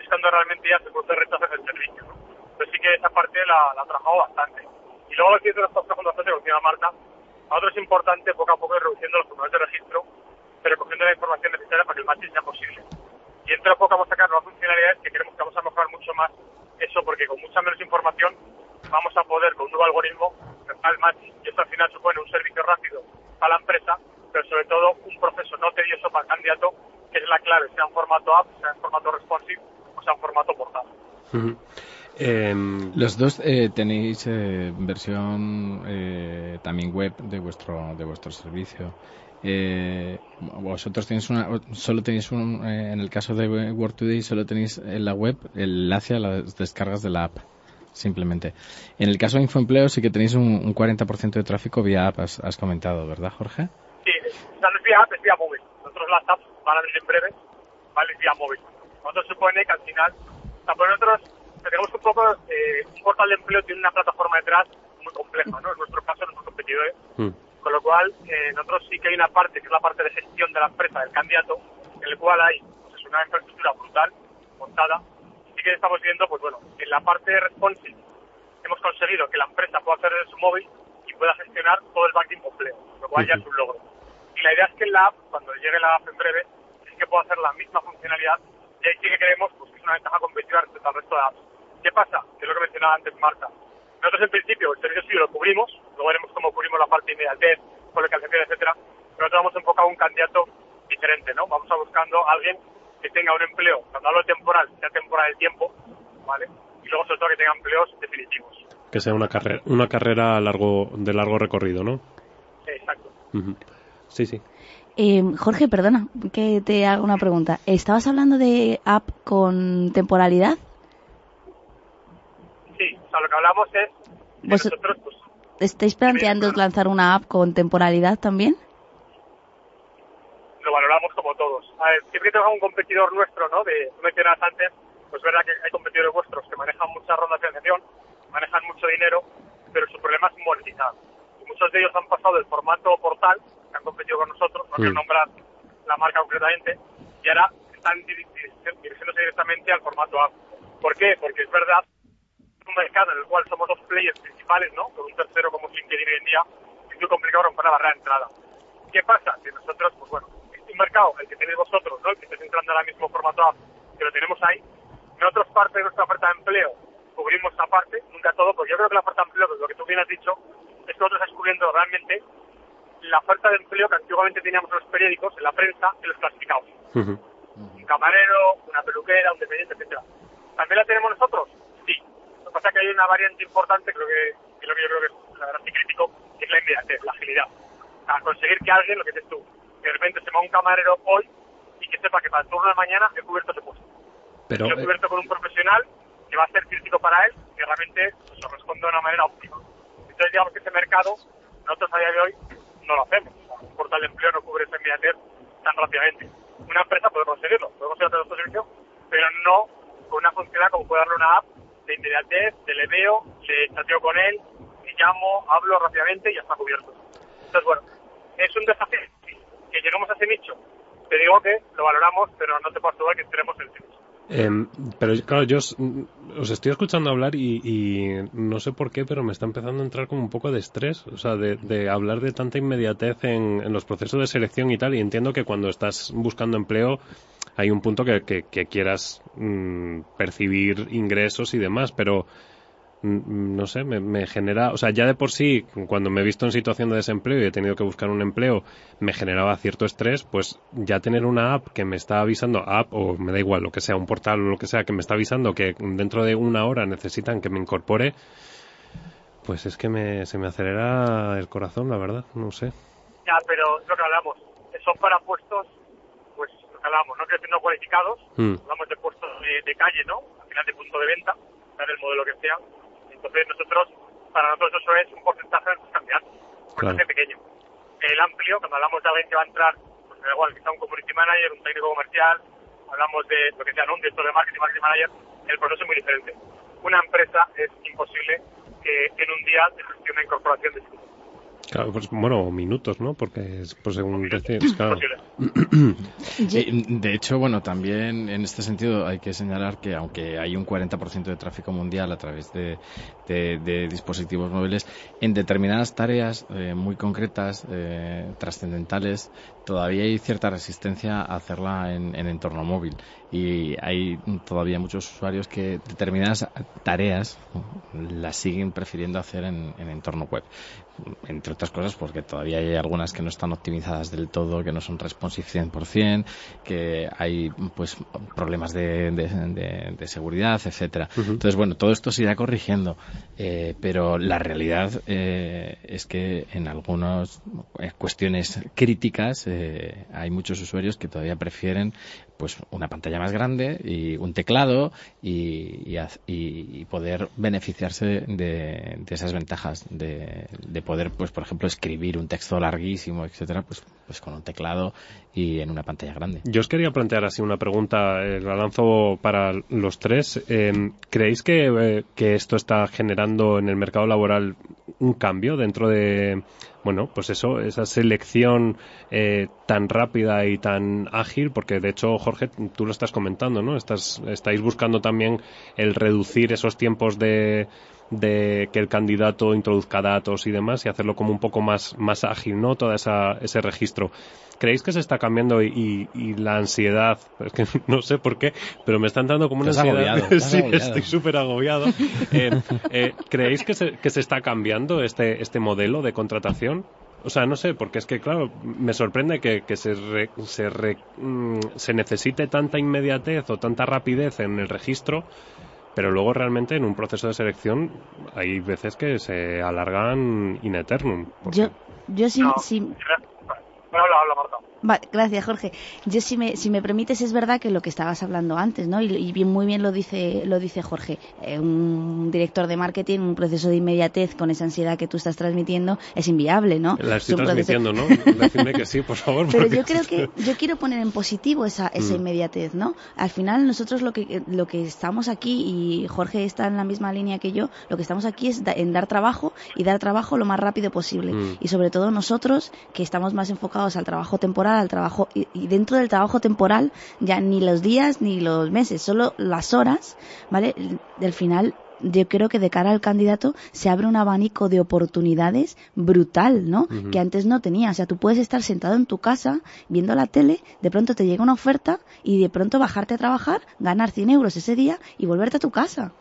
E: es cuando realmente ya se produce rechazo del servicio. ¿no? Entonces sí que esa parte la, la trabajamos bastante. Y luego lo que nosotros trabajando bastante, como decía Marta, a nosotros es importante poco a poco ir reduciendo los formularios de registro, pero cogiendo la información necesaria para que el matching sea posible. Y dentro de poco vamos a sacar nuevas funcionalidades que creemos que vamos a mejorar mucho más eso, porque con mucha menos información vamos a poder, con un nuevo algoritmo, mejorar el matching. Y eso al final supone un servicio rápido para la empresa, pero sobre todo un proceso no tedioso para el candidato, que es la clave, sea en formato app, sea en formato responsive o sea en formato portal.
B: Em,
D: Los dos eh, tenéis eh, versión eh, también web de vuestro de vuestro servicio. Eh, vosotros tenéis una, solo tenéis un, eh, en el caso de Word Today solo tenéis en la web el enlace a las descargas de la app, simplemente. En el caso de Infoempleo sí que tenéis un, un 40% de tráfico vía app, has, has comentado, ¿verdad, Jorge?
E: Sí, o sea, no es vía app, es vía móvil. Nosotros las apps van a venir en breve, ¿vale? Es vía móvil. Esto supone que al final O sea, pues nosotros tenemos un poco, eh, un portal de empleo tiene una plataforma detrás muy compleja, ¿no? En nuestro caso, nuestros competidores.
B: Mm.
E: Con lo cual, eh, nosotros sí que hay una parte, que es la parte de gestión de la empresa, del candidato, en el cual hay pues, una infraestructura brutal, montada. Sí que estamos viendo, pues bueno, en la parte de responsive hemos conseguido que la empresa pueda hacer de su móvil y pueda gestionar todo el backing completo, lo cual ya es un logro. Y la idea es que en la app, cuando llegue la app en breve, sí que pueda hacer la misma funcionalidad y ahí sí que creemos pues, que es una ventaja competitiva respecto al resto de apps. ¿Qué pasa? Que es lo que mencionaba antes Marta. Nosotros en principio el servicio sí lo cubrimos, luego veremos cómo cubrimos la parte inmediatez, colocación, etcétera, pero nosotros vamos enfocado a un candidato diferente, ¿no? Vamos a buscando a alguien que tenga un empleo, cuando hablo de temporal, sea temporal de tiempo, ¿vale? Y luego sobre todo que tenga empleos definitivos.
B: Que sea una carrera, una carrera largo, de largo recorrido, ¿no?
E: Exacto.
B: Ujú. Sí, sí.
F: Eh, Jorge, perdona que te haga una pregunta. ¿Estabas hablando de app con temporalidad?
E: Sí, o sea, lo que hablamos es que nosotros, pues,
F: ¿Estáis planteando lanzar una app con temporalidad también?
E: lo valoramos como todos. A ver, siempre que tengas un competidor nuestro, ¿no? De, tú mencionabas antes, pues es verdad que hay competidores vuestros que manejan muchas rondas de financiación, manejan mucho dinero, pero su problema es monetizar. Y muchos de ellos han pasado del formato portal, que han competido con nosotros, no quiero nombrar la marca concretamente, y ahora están diri- diri- dirigiéndose directamente al formato app. ¿Por qué? Porque es verdad, un mercado en el cual somos dos players principales, ¿no? Con un tercero como LinkedIn hoy en día, es muy complicado romper la barrera de entrada. ¿Qué pasa? Que nosotros, pues bueno, este un mercado, el que tenéis vosotros, ¿no? El que estáis entrando ahora mismo formato app, que lo tenemos ahí. Nosotros parte de nuestra oferta de empleo cubrimos esa parte, nunca todo, porque yo creo que la oferta de empleo, pues lo que tú bien has dicho, es que nosotros estamos cubriendo realmente la oferta de empleo que antiguamente teníamos en los periódicos, en la prensa, en los clasificados.
B: Ujú.
E: Un camarero, una peluquera, un dependiente, etcétera. ¿También la tenemos nosotros? Sí. Pasa que hay una variante importante, creo que, que es lo que yo creo que es la verdad crítico, que es la inmediatez, la agilidad. A conseguir que alguien, lo que dices tú, que de repente se va un camarero hoy y que sepa que para el turno de mañana he cubierto ese puesto.
B: Pero,
E: Lo he
B: eh,
E: cubierto con un profesional que va a ser crítico para él, que realmente pues, lo responde de una manera óptima. Entonces, digamos que ese mercado, nosotros a día de hoy no lo hacemos. O sea, un portal de empleo no cubre esa inmediatez tan rápidamente. Una empresa puede conseguirlo, puede conseguir nuestro servicio, pero no con una funcionalidad como puede darle una app de inmediatez, de le veo, le chateo con él, le llamo, hablo rápidamente y ya está cubierto. Entonces, bueno, es un desafío que lleguemos a ese nicho. Te digo que lo valoramos, pero no te puedo asegurar que estaremos en ese.
B: Em, pero claro, yo os, os estoy escuchando hablar y, y no sé por qué, pero me está empezando a entrar como un poco de estrés, o sea, de, de hablar de tanta inmediatez en, en los procesos de selección y tal, y entiendo que cuando estás buscando empleo hay un punto que, que- quieras mm, percibir ingresos y demás, pero mm, no sé, me, genera, o sea, ya de por sí, cuando me he visto en situación de desempleo y he tenido que buscar un empleo, me generaba cierto estrés, pues ya tener una app que me está avisando, app o me da igual, lo que sea, un portal o lo que sea, que me está avisando que dentro de una hora necesitan que me incorpore, pues es que me, se me acelera el corazón, la verdad, no sé.
E: Ya, pero lo que hablamos. Son para puestos, hablamos, no no cualificados,
B: Mm.
E: hablamos de puestos de, de calle, ¿no? Al final de punto de venta, sea el modelo que sea. Entonces nosotros, para nosotros eso es un porcentaje de candidatos, un porcentaje pequeño. El amplio, cuando hablamos de alguien que va a entrar, pues da igual, sea un community manager, un técnico comercial, hablamos de lo que sea, ¿no? Un director de marketing, marketing manager, el proceso es muy diferente. Una empresa es imposible que en un día te gestione una incorporación de tipo.
B: Claro, pues bueno, minutos, ¿no? Porque es, pues según decís, claro.
D: De hecho, bueno, también en este sentido hay que señalar que aunque hay un 40% de tráfico mundial a través de, de- de dispositivos móviles, en determinadas tareas eh, muy concretas, eh, trascendentales, todavía hay cierta resistencia a hacerla en, en entorno móvil. Y hay todavía muchos usuarios que determinadas tareas las siguen prefiriendo hacer en, en entorno web. Entre otras cosas porque todavía hay algunas que no están optimizadas del todo, que no son responsive 100%, que hay pues problemas de, de- de- de seguridad, etcétera. Entonces, bueno, todo esto se irá corrigiendo, eh, pero la realidad eh, es que en algunas eh, cuestiones críticas eh, hay muchos usuarios que todavía prefieren pues una pantalla más grande y un teclado y, y y poder beneficiarse de, de esas ventajas de, de poder pues por ejemplo, escribir un texto larguísimo, etcétera, pues, pues con un teclado y en una pantalla grande.
B: Yo os quería plantear así una pregunta, eh, la lanzo para los tres. Eh, ¿Creéis que, eh, que esto está generando en el mercado laboral un cambio dentro de, bueno, pues eso, esa selección eh, tan rápida y tan ágil, porque de hecho, Jorge, tú lo estás comentando, ¿no? Estás, estáis buscando también el reducir esos tiempos de, de que el candidato introduzca datos y demás y hacerlo como un poco más, más ágil, ¿no? Todo esa, ese registro. ¿Creéis que se está cambiando y, y, la ansiedad, es que no sé por qué, pero me está entrando como una ansiedad.
D: Agobiado,
B: sí,
D: agobiado.
B: estoy súper agobiado. Eh, eh, ¿Creéis que se, que se está cambiando este, este modelo de contratación? O sea, no sé, porque es que, claro, me sorprende que, que se, re, se, re, mm, se necesite tanta inmediatez o tanta rapidez en el registro, pero luego realmente en un proceso de selección hay veces que se alargan in eternum. porque-
F: Yo, yo sí,
E: No,
F: sí-. Vale, gracias, Jorge. Yo, si me, si me permites, es verdad que lo que estabas hablando antes, ¿no? Y, y bien, muy bien lo dice, lo dice Jorge. Eh, un director de marketing, un proceso de inmediatez con esa ansiedad que tú estás transmitiendo es inviable, ¿no?
B: La estoy
F: proceso-
B: transmitiendo, ¿no? Decidme que sí, por favor.
F: Pero
B: porque
F: yo creo que yo quiero poner en positivo esa, esa
B: Mm.
F: inmediatez, ¿no? Al final nosotros lo que lo que estamos aquí y Jorge está en la misma línea que yo, lo que estamos aquí es da- en dar trabajo y dar trabajo lo más rápido posible
B: Mm.
F: y sobre todo nosotros que estamos más enfocados al trabajo temporal, al trabajo y, y dentro del trabajo temporal ya ni los días ni los meses, solo las horas, ¿vale? Del final yo creo que de cara al candidato se abre un abanico de oportunidades brutal, ¿no? Que antes no tenía. O sea, tú puedes estar sentado en tu casa viendo la tele, de pronto te llega una oferta y de pronto bajarte a trabajar, ganar 100 euros ese día y volverte a tu casa.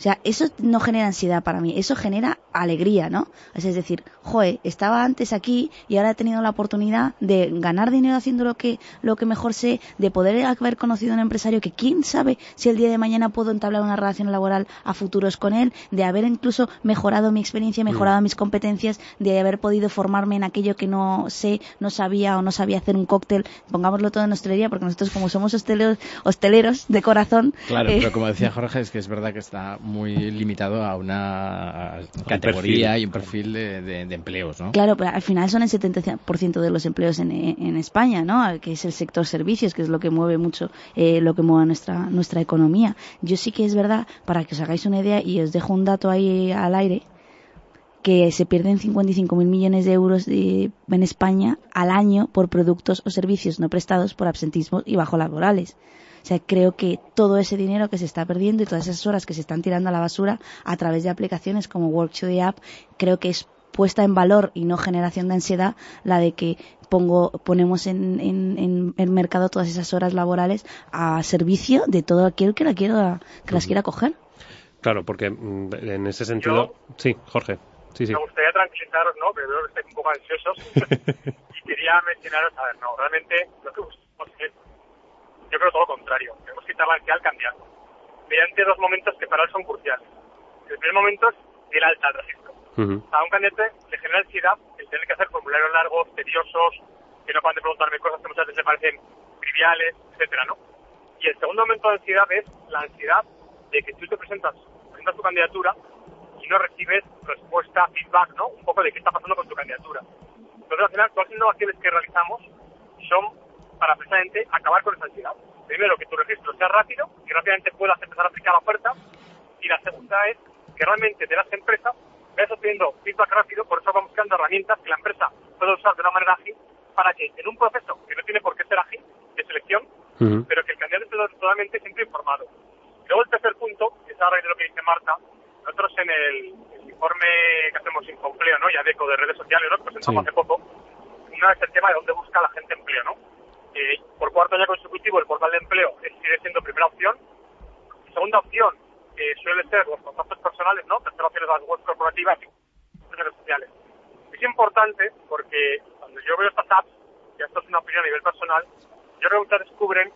F: O sea, eso no genera ansiedad para mí, eso genera alegría, ¿no? O sea, es decir, joe, estaba antes aquí y ahora he tenido la oportunidad de ganar dinero haciendo lo que, lo que mejor sé, de poder haber conocido a un empresario que quién sabe si el día de mañana puedo entablar una relación laboral a futuros con él, de haber incluso mejorado mi experiencia, mejorado mis competencias, de haber podido formarme en aquello que no sé, no sabía o no sabía hacer un cóctel, pongámoslo todo en hostelería, porque nosotros como somos hosteleros, hosteleros de corazón,
D: Claro,
F: eh,
D: pero como decía Jorge, es que es verdad que está muy limitado a una categoría y un perfil de, de- de empleos, ¿no?
F: Claro, pero al final son el 70% de los empleos en, en España, ¿no? Que es el sector servicios, que es lo que mueve mucho, eh, lo que mueve nuestra, nuestra economía. Yo sí que es verdad, para que os hagáis una idea, y os dejo un dato ahí al aire, que se pierden 55.000 millones de euros de- en España al año por productos o servicios no prestados por absentismo y bajo laborales. O sea, creo que todo ese dinero que se está perdiendo y todas esas horas que se están tirando a la basura a través de aplicaciones como Work to the App, creo que es puesta en valor y no generación de ansiedad la de que pongo, ponemos en, en, en el mercado todas esas horas laborales a servicio de todo aquel que, la quiera, que las quiera coger.
B: Claro, porque mm, en ese sentido... Sí, Jorge. Sí, sí.
E: Me gustaría tranquilizaros, ¿no? Que veo que estáis un poco ansiosos. y quería mencionaros, a ver, no, realmente lo que buscamos es, yo creo todo lo contrario. Quitar la ansiedad al candidato. Mediante dos momentos que para él son cruciales. El primer momento es el alta al registro.
B: Ujú.
E: A un candidato le genera ansiedad el tener que hacer formularios largos, tediosos, que no paran de preguntarme cosas que muchas veces le parecen triviales, etcétera, ¿no? Y el segundo momento de ansiedad es la ansiedad de que tú te presentas, presentas tu candidatura y no recibes respuesta, feedback, ¿no? Un poco de qué está pasando con tu candidatura. Entonces, al final, todas las innovaciones que realizamos son para precisamente acabar con esa ansiedad. Primero, que tu registro sea rápido y rápidamente puedas empezar a aplicar la oferta. Y la segunda es que realmente de las empresas vayas obteniendo feedback rápido, por eso vamos buscando herramientas que la empresa pueda usar de una manera ágil para que en un proceso que no tiene por qué ser ágil de selección,
B: Ujú.
E: pero que el candidato esté totalmente siempre informado. Luego el tercer punto, que es a raíz de lo que dice Marta, nosotros en el, el informe que hacemos Incompleo, ¿no? Ya de de redes sociales, ¿no? Presentamos
B: Sí.
E: hace poco, una es el tema de dónde busca la gente empleo, ¿no? Eh, por cuarto año consecutivo el portal de empleo sigue siendo primera opción. Segunda opción eh, suele ser los contactos personales, ¿no? Tercera opción es las webs corporativas y redes sociales. Es importante porque cuando yo veo estas apps, y esto es una opinión a nivel personal, yo creo que descubren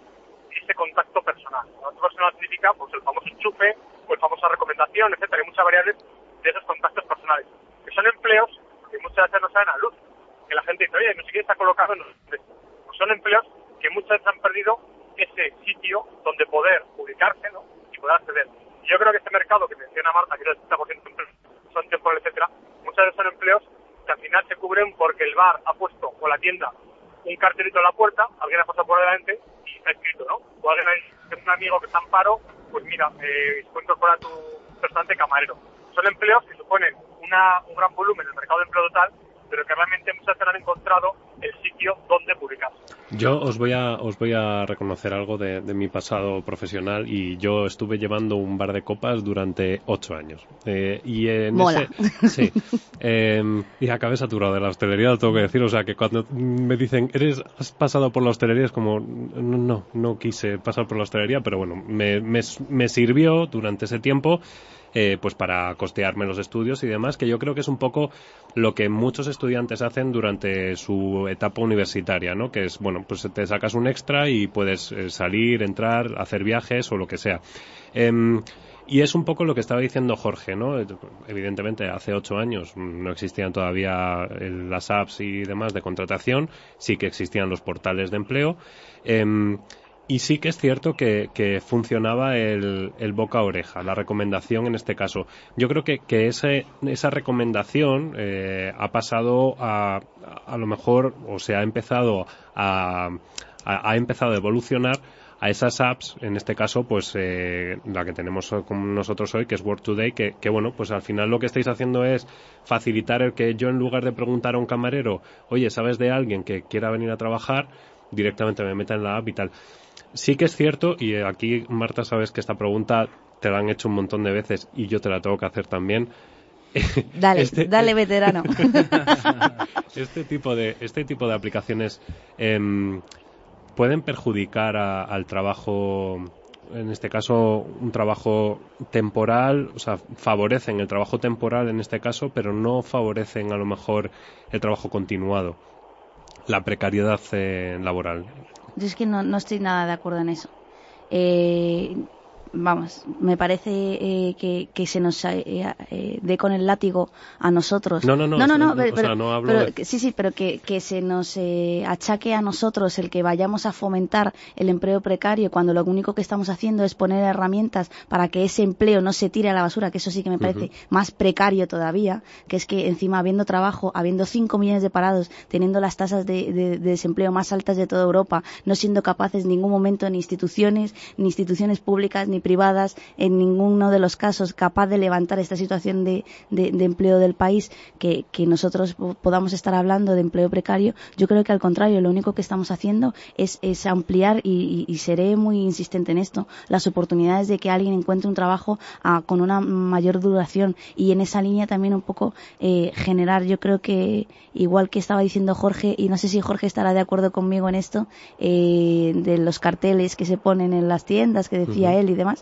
E: ese contacto personal. Contacto personal significa pues el famoso enchufe, o el famosa recomendación, etcétera, hay muchas variables de esos contactos personales. Que son empleos que muchas veces no salen a luz. Que la gente dice, oye, no sé quién está colocado los pues son empleos que muchas veces han perdido ese sitio donde poder publicarse ¿no? y poder acceder. Yo creo que este mercado que menciona Marta, que el 70% de empleos son temporales, etcétera, muchas veces son empleos que al final se bar ha puesto, o la tienda, un cartelito en la puerta, alguien ha pasado por delante y está escrito, ¿no? O alguien ha un amigo que está en paro, pues mira, eh, puede incorporar tu restaurante camarero. Son empleos que suponen una, un gran volumen del mercado de empleo total, pero que realmente muchas veces han encontrado el sitio donde publicar.
B: Yo os voy a, os voy a reconocer algo de, mi pasado profesional y yo estuve llevando un bar de copas durante ocho años. Eh, y en
F: Mola.
B: ese, sí, eh, y acabé saturado de la hostelería, lo tengo que decir. O sea, que cuando me dicen, ¿eres, has pasado por la hostelería? Es como, no, no, quise pasar por la hostelería, pero bueno, me, me, me sirvió durante ese tiempo eh, pues para costearme los estudios y demás, que yo creo que es un poco lo que muchos estudiantes hacen durante su etapa universitaria, ¿no? Que es, bueno, pues te sacas un extra y puedes eh, salir, entrar, hacer viajes o lo que sea. Em, y es un poco lo que estaba diciendo Jorge, ¿no? Evidentemente, hace ocho años no existían todavía las apps y demás de contratación, sí que existían los portales de empleo. Em, y sí que es cierto que, funcionaba el, boca a oreja, la recomendación en este caso. Yo creo que, que ese, esa recomendación eh, ha pasado a, a lo mejor, o se ha empezado a, ha empezado a evolucionar a esas apps, en este caso, pues eh, la que tenemos con nosotros hoy, que es Work Today, que, que, bueno, pues al final lo que estáis haciendo es facilitar el que yo en lugar de preguntar a un camarero, oye, ¿sabes de alguien que quiera venir a trabajar? directamente me meta en la app y tal sí que es cierto, y aquí Marta sabes que esta pregunta te la han hecho un montón de veces y yo te la tengo que hacer también.
F: Dale, este, dale veterano.
B: este tipo de este tipo de aplicaciones em, pueden perjudicar al trabajo en este caso un trabajo temporal, o sea, favorecen el trabajo temporal en este caso, pero no favorecen a lo mejor el trabajo continuado, la precariedad eh, laboral.
F: Yo es que no, no estoy nada de acuerdo en eso. Eh, vamos, me parece eh, que, que, se nos eh, eh, dé con el látigo a nosotros.
B: No, no, no.
F: No, no,
B: pero,
F: sí, sí, pero que, que se nos achaque a nosotros el que vayamos a fomentar el empleo precario cuando lo único que estamos haciendo es poner herramientas para que ese empleo no se tire a la basura, que eso sí que me parece más precario todavía, que es que encima habiendo trabajo, habiendo 5 millones de parados, teniendo las tasas de, de, de desempleo más altas de toda Europa, no siendo capaces en ningún momento ni instituciones, ni instituciones públicas, ni privadas en ninguno de los casos capaz de levantar esta situación de, empleo del país, que, nosotros podamos estar hablando de empleo precario, yo creo que al contrario, lo único que estamos haciendo es, ampliar, y, seré muy insistente en esto, las oportunidades de que alguien encuentre un trabajo ah, con una mayor duración y en esa línea también un poco eh, generar, yo creo que igual que estaba diciendo Jorge, y no sé si Jorge estará de acuerdo conmigo en esto, eh, de los carteles que se ponen en las tiendas, que decía él y demás,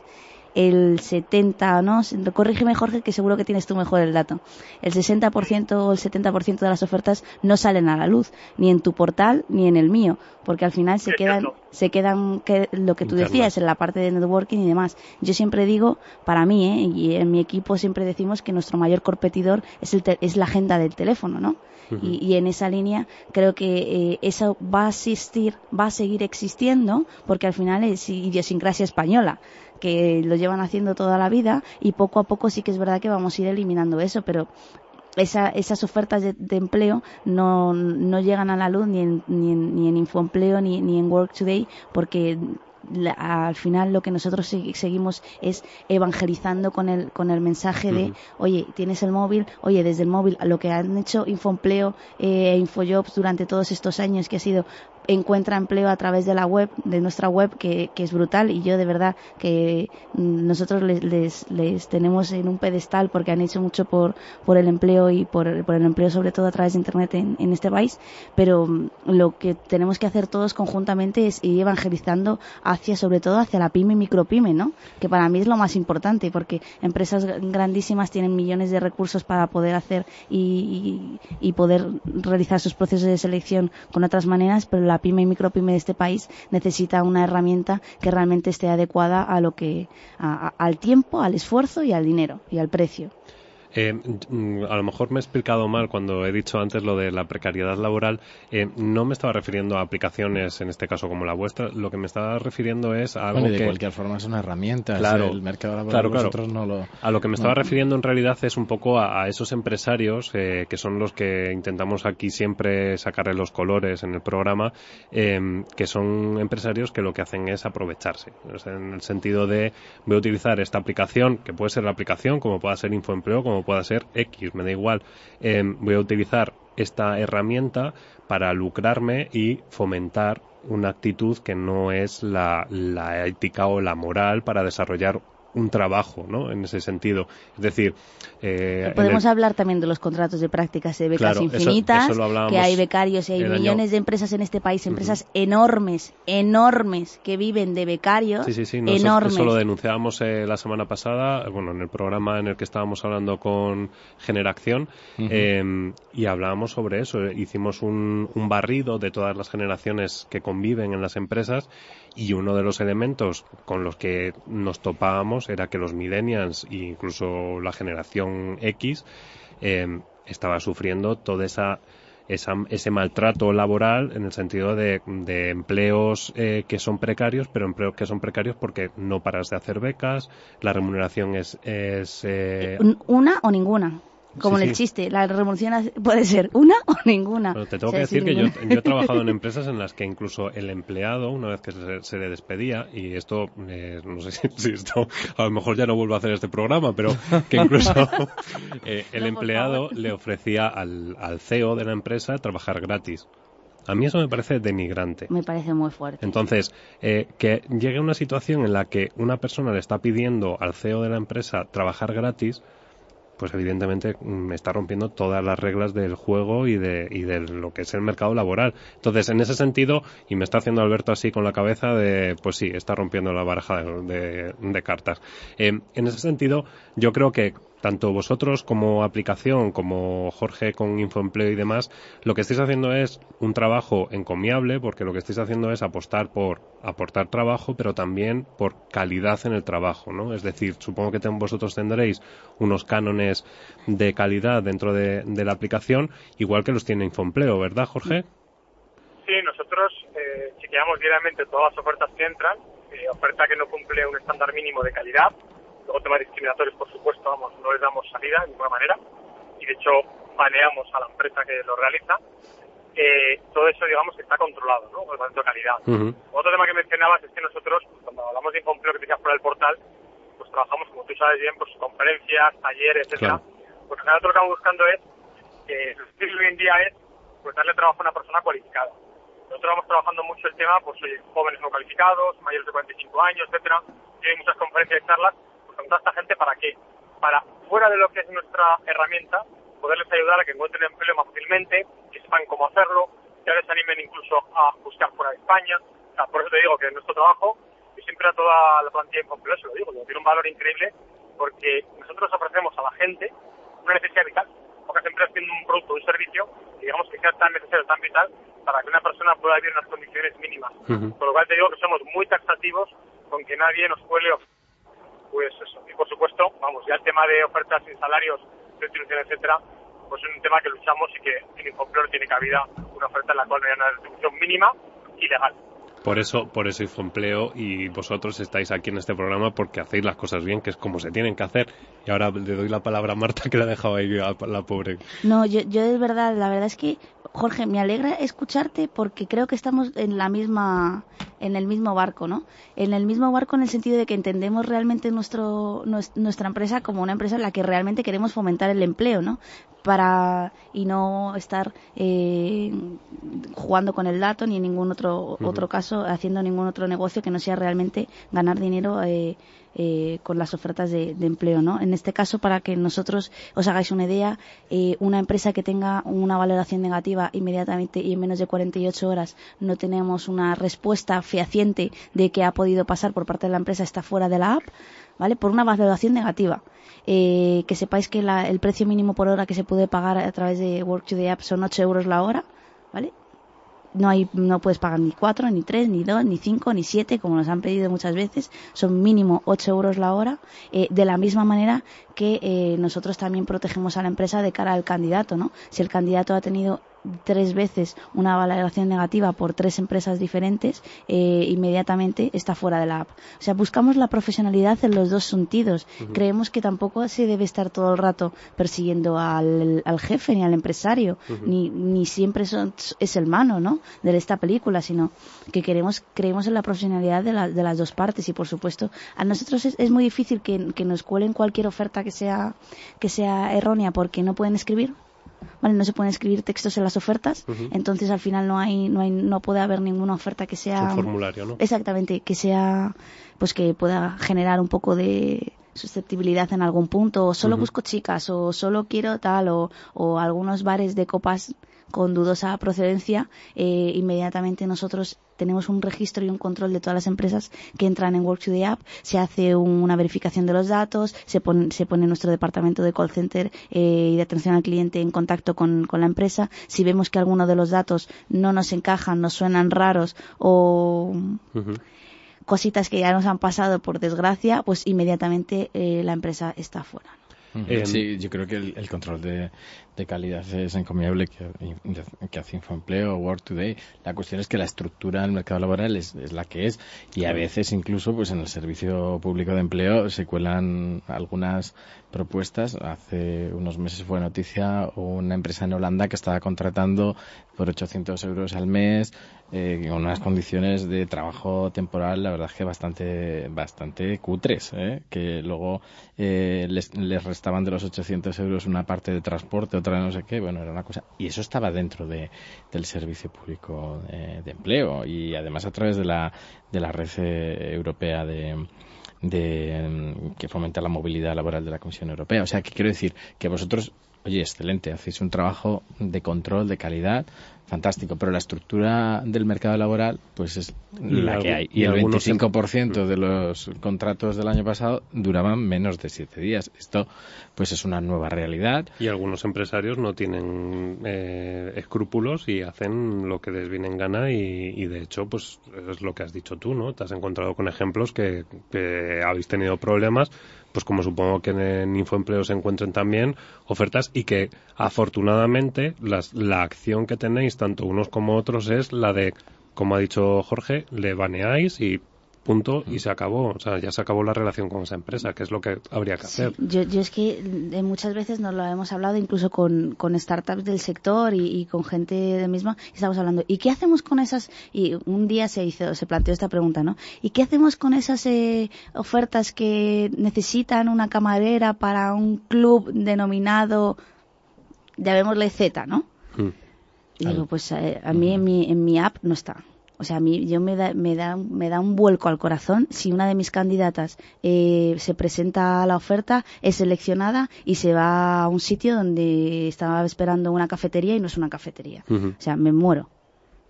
F: el 70, ¿no? Corrígeme Jorge que seguro que tienes tú mejor el dato. El 60% o el 70% de las ofertas no salen a la luz, ni en tu portal ni en el mío, porque al final se quedan se quedan que, lo que tú decías en la parte de networking y demás. Yo siempre digo, para mí, ¿eh? y en mi equipo siempre decimos que nuestro mayor competidor es el es la agenda del teléfono, ¿no? Y, en esa línea creo que eh, eso va a existir, va a seguir existiendo, porque al final es idiosincrasia española que lo llevan haciendo toda la vida y poco a poco sí que es verdad que vamos a ir eliminando eso, pero esas ofertas de, empleo no, no, llegan a la luz ni en, ni en, ni en Infoempleo ni, ni en Work Today porque al final lo que nosotros seguimos es evangelizando con el, con el mensaje de, oye, tienes el móvil, oye, desde el móvil, lo que han hecho Infoempleo e Infojobs durante todos estos años, que ha sido encuentra empleo a través de la web, de nuestra web, que, es brutal y yo de verdad que nosotros les, les, les, tenemos en un pedestal porque han hecho mucho por, por el empleo y por, por el empleo sobre todo a través de Internet en, en, este país, pero mm, lo que tenemos que hacer todos conjuntamente es ir evangelizando hacia, sobre todo hacia la pyme y micropyme, ¿no? Que para mí es lo más importante porque empresas grandísimas tienen millones de recursos para poder hacer y, y, y poder realizar sus procesos de selección con otras maneras, pero la pyme y micropyme de este país necesita una herramienta que realmente esté adecuada a lo que, al tiempo, al esfuerzo y al dinero y al precio.
B: Eh, mm, a lo mejor me he explicado mal cuando he dicho antes lo de la precariedad laboral. Eh, no me estaba refiriendo a aplicaciones, en este caso como la vuestra. Lo que me estaba refiriendo es a algo
D: Bueno, y de
B: que...
D: cualquier forma es una herramienta.
B: Claro.
D: el mercado laboral
B: Claro, claro.
D: no lo...
B: A lo que me estaba refiriendo en realidad es un poco a, a esos empresarios eh, que son los que intentamos aquí siempre sacarle los colores en el programa, eh, que son empresarios que lo que hacen es aprovecharse. En el sentido de voy a utilizar esta aplicación, que puede ser la aplicación, como pueda ser Infoempleo, como pueda ser X, me da igual. Eh, voy a utilizar esta herramienta para lucrarme y fomentar una actitud que no es la, la ética o la moral para desarrollar un trabajo, ¿no? En ese sentido. Es decir, eh,
F: Podemos
B: el-
F: hablar también de los contratos de prácticas de becas
B: Claro,
F: infinitas,
B: eso lo hablábamos
F: que hay becarios y hay
B: año-
F: millones de empresas en este país, empresas enormes, enormes, que viven de becarios,
B: Sí, sí, sí. no, eso-
F: enormes.
B: Eso, lo denunciábamos eh, la semana pasada, bueno, en el programa en el que estábamos hablando con Generación, eh, y hablábamos sobre eso. Hicimos un, un barrido de todas las generaciones que conviven en las empresas y uno de los elementos con los que nos topábamos era que los millennials e incluso la generación X eh, estaba sufriendo toda esa esa- ese maltrato laboral en el sentido de, de empleos eh, que son precarios, pero empleos que son precarios porque no paras de hacer becas, la remuneración es... es eh,
F: Un- Una o ninguna. Como
B: Sí,
F: en el
B: sí.
F: chiste, la remuneración hace- puede ser una o ninguna.
B: Bueno, te tengo
F: O sea,
B: que decir que yo, he trabajado en empresas en las que incluso el empleado, una vez que se, se le despedía, y esto, eh, no sé si, si esto, a lo mejor ya no vuelvo a hacer este programa, pero que incluso eh, el
F: No,
B: empleado le ofrecía al, al CEO de la empresa trabajar gratis. A mí eso me parece denigrante.
F: Me parece muy fuerte.
B: Entonces, eh, que llegue una situación en la que una persona le está pidiendo al CEO de la empresa trabajar gratis, pues evidentemente mm, está rompiendo todas las reglas del juego y de, y de lo que es el mercado laboral. Entonces, en ese sentido, y me está haciendo Alberto así con la cabeza de, pues sí, está rompiendo la baraja de cartas. Eh, en ese sentido, yo creo que tanto vosotros como aplicación, como Jorge con Infoempleo y demás, lo que estáis haciendo es un trabajo encomiable, porque lo que estáis haciendo es apostar por aportar trabajo, pero también por calidad en el trabajo, ¿no? Es decir, supongo que ten- vosotros tendréis unos cánones de calidad dentro de, la aplicación, igual que los tiene Infoempleo, ¿verdad, Jorge?
E: Sí, nosotros eh, chequeamos diariamente todas las ofertas que entran, eh, oferta que no cumple un estándar mínimo de calidad, luego temas discriminatorios, por supuesto, vamos, no les damos salida de ninguna manera, y de hecho baneamos a la empresa que lo realiza. Eh, todo eso, digamos, que está controlado, ¿no? Por tanto, calidad.
B: Ujú.
E: Otro tema que mencionabas es que nosotros, cuando hablamos de Infoempleo que te decías por el portal, pues trabajamos, como tú sabes bien, pues conferencias, talleres, etcétera.
B: Claro.
E: Nosotros lo que estamos buscando es, eh, hoy en día es, pues darle trabajo a una persona cualificada. Nosotros vamos trabajando mucho el tema, pues oye, jóvenes no cualificados, mayores de 45 años, etcétera. Y hay muchas conferencias y charlas, pues con toda esta gente, ¿para qué? Para, fuera de lo que es nuestra herramienta, poderles ayudar a que encuentren empleo más fácilmente, que sepan cómo hacerlo, que les animen incluso a buscar fuera de España. O sea, por eso te digo que nuestro trabajo, y siempre a toda la plantilla de Infoempleo se lo digo, tiene un valor increíble porque nosotros ofrecemos a la gente una necesidad vital. Pocas empresas tienen un producto o un servicio que digamos que sea tan necesario, tan vital, para que una persona pueda vivir en unas condiciones mínimas.
B: Ujú.
E: Por lo cual te digo que somos muy taxativos con que nadie nos cuele pues eso. Y por supuesto, vamos, ya el tema de ofertas sin salarios, retribución, etcétera, pues es un tema que luchamos y que en Infoempleo tiene cabida una oferta en la cual no haya una retribución mínima y legal.
B: Por eso, por eso Infoempleo y vosotros estáis aquí en este programa porque hacéis las cosas bien, que es como se tienen que hacer. Y ahora le doy la palabra a Marta que la ha dejado ahí a la pobre.
F: No, yo, yo es verdad, la verdad es que, Jorge, me alegra escucharte porque creo que estamos en la misma, en el mismo barco, ¿no? En el mismo barco en el sentido de que entendemos realmente nuestro, nues- nuestra empresa como una empresa en la que realmente queremos fomentar el empleo, ¿no? Para, y no estar eh, jugando con el dato ni en ningún otro, otro caso, haciendo ningún otro negocio que no sea realmente ganar dinero eh, eh, con las ofertas de, empleo, ¿no? En este caso, para que nosotros os hagáis una idea, eh, una empresa que tenga una valoración negativa inmediatamente y en menos de 48 horas no tenemos una respuesta fehaciente de que ha podido pasar por parte de la empresa está fuera de la app, ¿vale? Por una valoración negativa. Eh, que sepáis que la- el precio mínimo por hora que se puede pagar a través de Work to the App son 8 euros la hora, ¿vale? No hay no puedes pagar ni cuatro ni tres ni dos ni cinco ni siete como nos han pedido muchas veces. Son mínimo ocho euros la hora. Eh, de la misma manera que eh, nosotros también protegemos a la empresa de cara al candidato no si el candidato ha tenido tres veces una valoración negativa por tres empresas diferentes, eh, inmediatamente está fuera de la app. O sea, buscamos la profesionalidad en los dos sentidos. Creemos que tampoco se debe estar todo el rato persiguiendo al, jefe ni al empresario, ni, ni siempre es el mano ¿no? de esta película, sino que queremos, creemos en la profesionalidad de, de las dos partes y, por supuesto, a nosotros es, muy difícil que, que nos cuelen cualquier oferta que sea, que sea errónea porque no pueden escribir ¿vale? No se pueden escribir textos en las ofertas, entonces al final no hay, no hay, no puede haber ninguna oferta que sea...
B: Un formulario, ¿no?
F: Exactamente, que sea, pues que pueda generar un poco de susceptibilidad en algún punto, o solo busco chicas, o solo quiero tal, o, o algunos bares de copas con dudosa procedencia, eh, inmediatamente nosotros tenemos un registro y un control de todas las empresas que entran en Work to the App, se hace una verificación de los datos, se pone, se pone nuestro departamento de call center eh, y de atención al cliente en contacto con, la empresa. Si vemos que alguno de los datos no nos encajan, nos suenan raros o cositas que ya nos han pasado por desgracia, pues inmediatamente eh, la empresa está fuera.
D: Sí, yo creo que el control de, de calidad es encomiable que, que hace Infoempleo o Work Today. La cuestión es que la estructura del mercado laboral es, es, la que es y a veces incluso pues en el servicio público de empleo se cuelan algunas propuestas. Hace unos meses fue noticia una empresa en Holanda que estaba contratando por 800 euros al mes eh, con unas condiciones de trabajo temporal, la verdad es que bastante, bastante cutres, ¿eh? que luego eh, les, les restaban de los 800 euros una parte de transporte, otra no sé qué, bueno, era una cosa. Y eso estaba dentro de, del Servicio Público de, Empleo y además a través de la, de la red eh, europea de, de, que fomenta la movilidad laboral de la Comisión Europea. O sea, que quiero decir que vosotros, oye, excelente, hacéis un trabajo de control, de calidad, fantástico, pero la estructura del mercado laboral pues es la que hay. Y, el 25% de los contratos del año pasado duraban menos de siete días. Esto pues es una nueva realidad.
B: Y algunos empresarios no tienen eh, escrúpulos y hacen lo que les viene en gana y, de hecho pues es lo que has dicho tú, ¿no? Te has encontrado con ejemplos que, que habéis tenido problemas pues como supongo que en Infoempleo se encuentren también ofertas y que afortunadamente la acción que tenéis tanto unos como otros es la de como ha dicho Jorge, le baneáis y punto y se acabó. O sea, ya se acabó la relación con esa empresa, que es lo que habría que hacer.
F: Yo, yo, es que eh, muchas veces nos lo hemos hablado incluso con, con startups del sector y, con gente de misma. Estamos hablando, ¿y qué hacemos con esas? Y un día se hizo, se planteó esta pregunta, ¿no? ¿Y qué hacemos con esas eh, ofertas que necesitan una camarera para un club denominado, llamémosle Z, ¿no? Mm. Y digo, pues eh, a mí en mi, en mi app no está. O sea, a mí yo me da, me da, me da un vuelco al corazón si una de mis candidatas eh, se presenta a la oferta, es seleccionada y se va a un sitio donde estaba esperando una cafetería y no es una cafetería. O sea, me muero.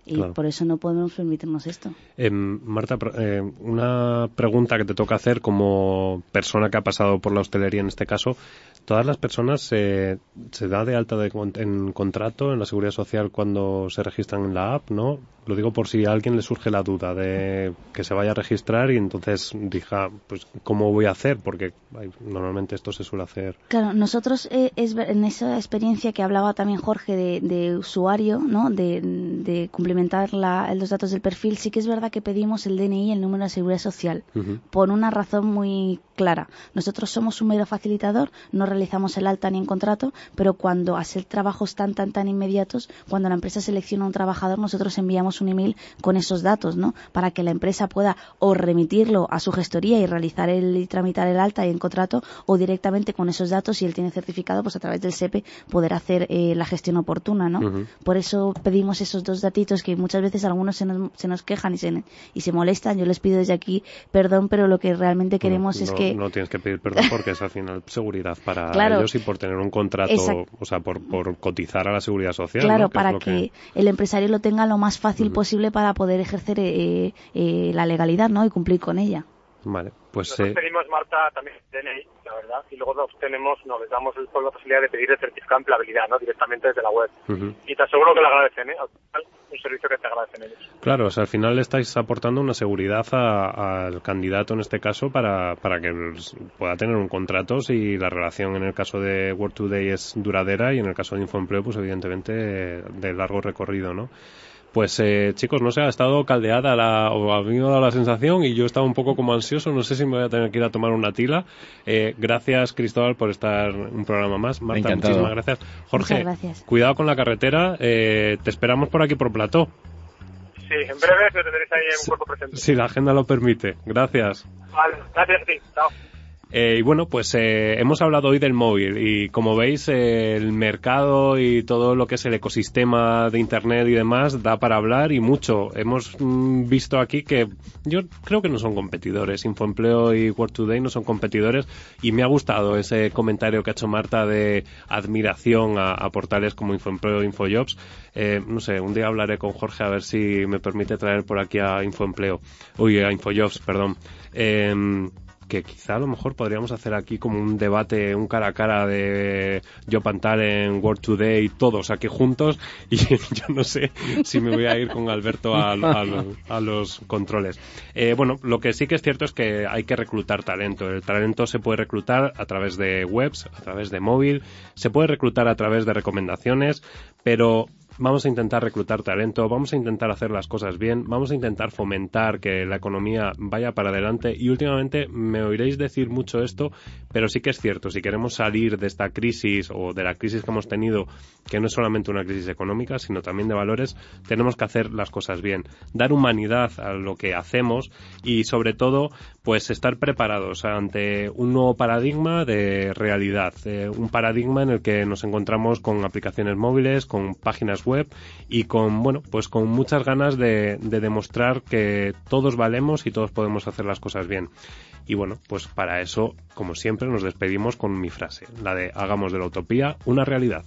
F: Y por eso no podemos permitirnos esto.
B: Eh, Marta, eh, una pregunta que te toca hacer como persona que ha pasado por la hostelería en este caso. ¿Todas las personas se da de alta de, en contrato en la seguridad social cuando se registran en la app, no? Lo digo por si a alguien le surge la duda de que se vaya a registrar y entonces diga, pues, ¿cómo voy a hacer? Porque normalmente esto se suele hacer.
F: Claro, nosotros eh, es, en esa experiencia que hablaba también Jorge de, usuario, ¿no? De, de cumplimentar los datos del perfil, sí que es verdad que pedimos el DNI y el número de seguridad social por una razón muy clara. Nosotros somos un mero facilitador, no realizamos el alta ni en contrato, pero cuando hacer trabajos tan, tan, tan inmediatos, cuando la empresa selecciona un trabajador, nosotros enviamos un email con esos datos, ¿no? Para que la empresa pueda o remitirlo a su gestoría y realizar el y tramitar el alta y en contrato, o directamente con esos datos, si él tiene certificado, pues a través del SEPE poder hacer eh, la gestión oportuna, ¿no? Por eso pedimos esos dos datitos que muchas veces algunos se nos, se nos quejan y se, y se molestan. Yo les pido desde aquí perdón, pero lo que realmente queremos es que...
B: No tienes que pedir perdón porque es al final seguridad para ellos y por tener un contrato, o sea, por, por cotizar a la seguridad social.
F: Claro, para que, el empresario lo tenga lo más fácil posible para poder ejercer eh, eh, la legalidad, ¿no? Y cumplir con ella.
B: Vale, pues
E: Nosotros
B: eh,
E: pedimos, Marta, también DNI, la verdad, y luego nos tenemos, no, les damos la posibilidad de pedir el certificado de empleabilidad, ¿no? Directamente desde la web. Y te aseguro que lo agradecen, ¿eh? Al final, un servicio que te agradecen ellos.
B: Claro, o sea, al final le estáis aportando una seguridad a- al candidato en este caso para, para que pueda tener un contrato si la relación en el caso de Work Today es duradera y en el caso de Infoempleo, pues evidentemente de largo recorrido, ¿no? Pues eh, chicos, no sé, ha estado caldeada la, o a mí me ha dado la sensación y yo estaba un poco como ansioso, no sé si me voy a tener que ir a tomar una tila. Eh, gracias Cristóbal por estar un programa más. Marta,
D: Encantado.
B: muchísimas gracias. Jorge,
F: gracias.
B: cuidado con la carretera, eh, te esperamos por aquí por plató.
E: Sí, en breve lo tendréis ahí en un cuerpo presente.
B: Si la agenda lo permite. Gracias.
E: Vale, gracias a ti. Chao.
B: Eh, y bueno, pues eh, hemos hablado hoy del móvil y como veis el mercado y todo lo que es el ecosistema de Internet y demás da para hablar y mucho. Hemos mm, visto aquí que yo creo que no son competidores. Infoempleo y Work Today no son competidores y me ha gustado ese comentario que ha hecho Marta de admiración a, a portales como Infoempleo e Infojobs. Eh, no sé, un día hablaré con Jorge a ver si me permite traer por aquí a Infoempleo. Uy, a Infojobs, perdón. Em, que quizá a lo mejor podríamos hacer aquí como un debate, un cara a cara de Joe Pantal en World Today, todos aquí juntos, y yo no sé si me voy a ir con Alberto a, a los, a los controles. Eh, bueno, lo que sí que es cierto es que hay que reclutar talento. El talento se puede reclutar a través de webs, a través de móvil, se puede reclutar a través de recomendaciones, pero vamos a intentar reclutar talento, vamos a intentar hacer las cosas bien, vamos a intentar fomentar que la economía vaya para adelante. Y últimamente me oiréis decir mucho esto, pero sí que es cierto, si queremos salir de esta crisis o de la crisis que hemos tenido, que no es solamente una crisis económica, sino también de valores, tenemos que hacer las cosas bien, dar humanidad a lo que hacemos y sobre todo pues estar preparados ante un nuevo paradigma de realidad, eh, un paradigma en el que nos encontramos con aplicaciones móviles, con páginas web y con, bueno, pues con muchas ganas de, de demostrar que todos valemos y todos podemos hacer las cosas bien. Y bueno, pues para eso, como siempre, nos despedimos con mi frase, la de hagamos de la utopía una realidad.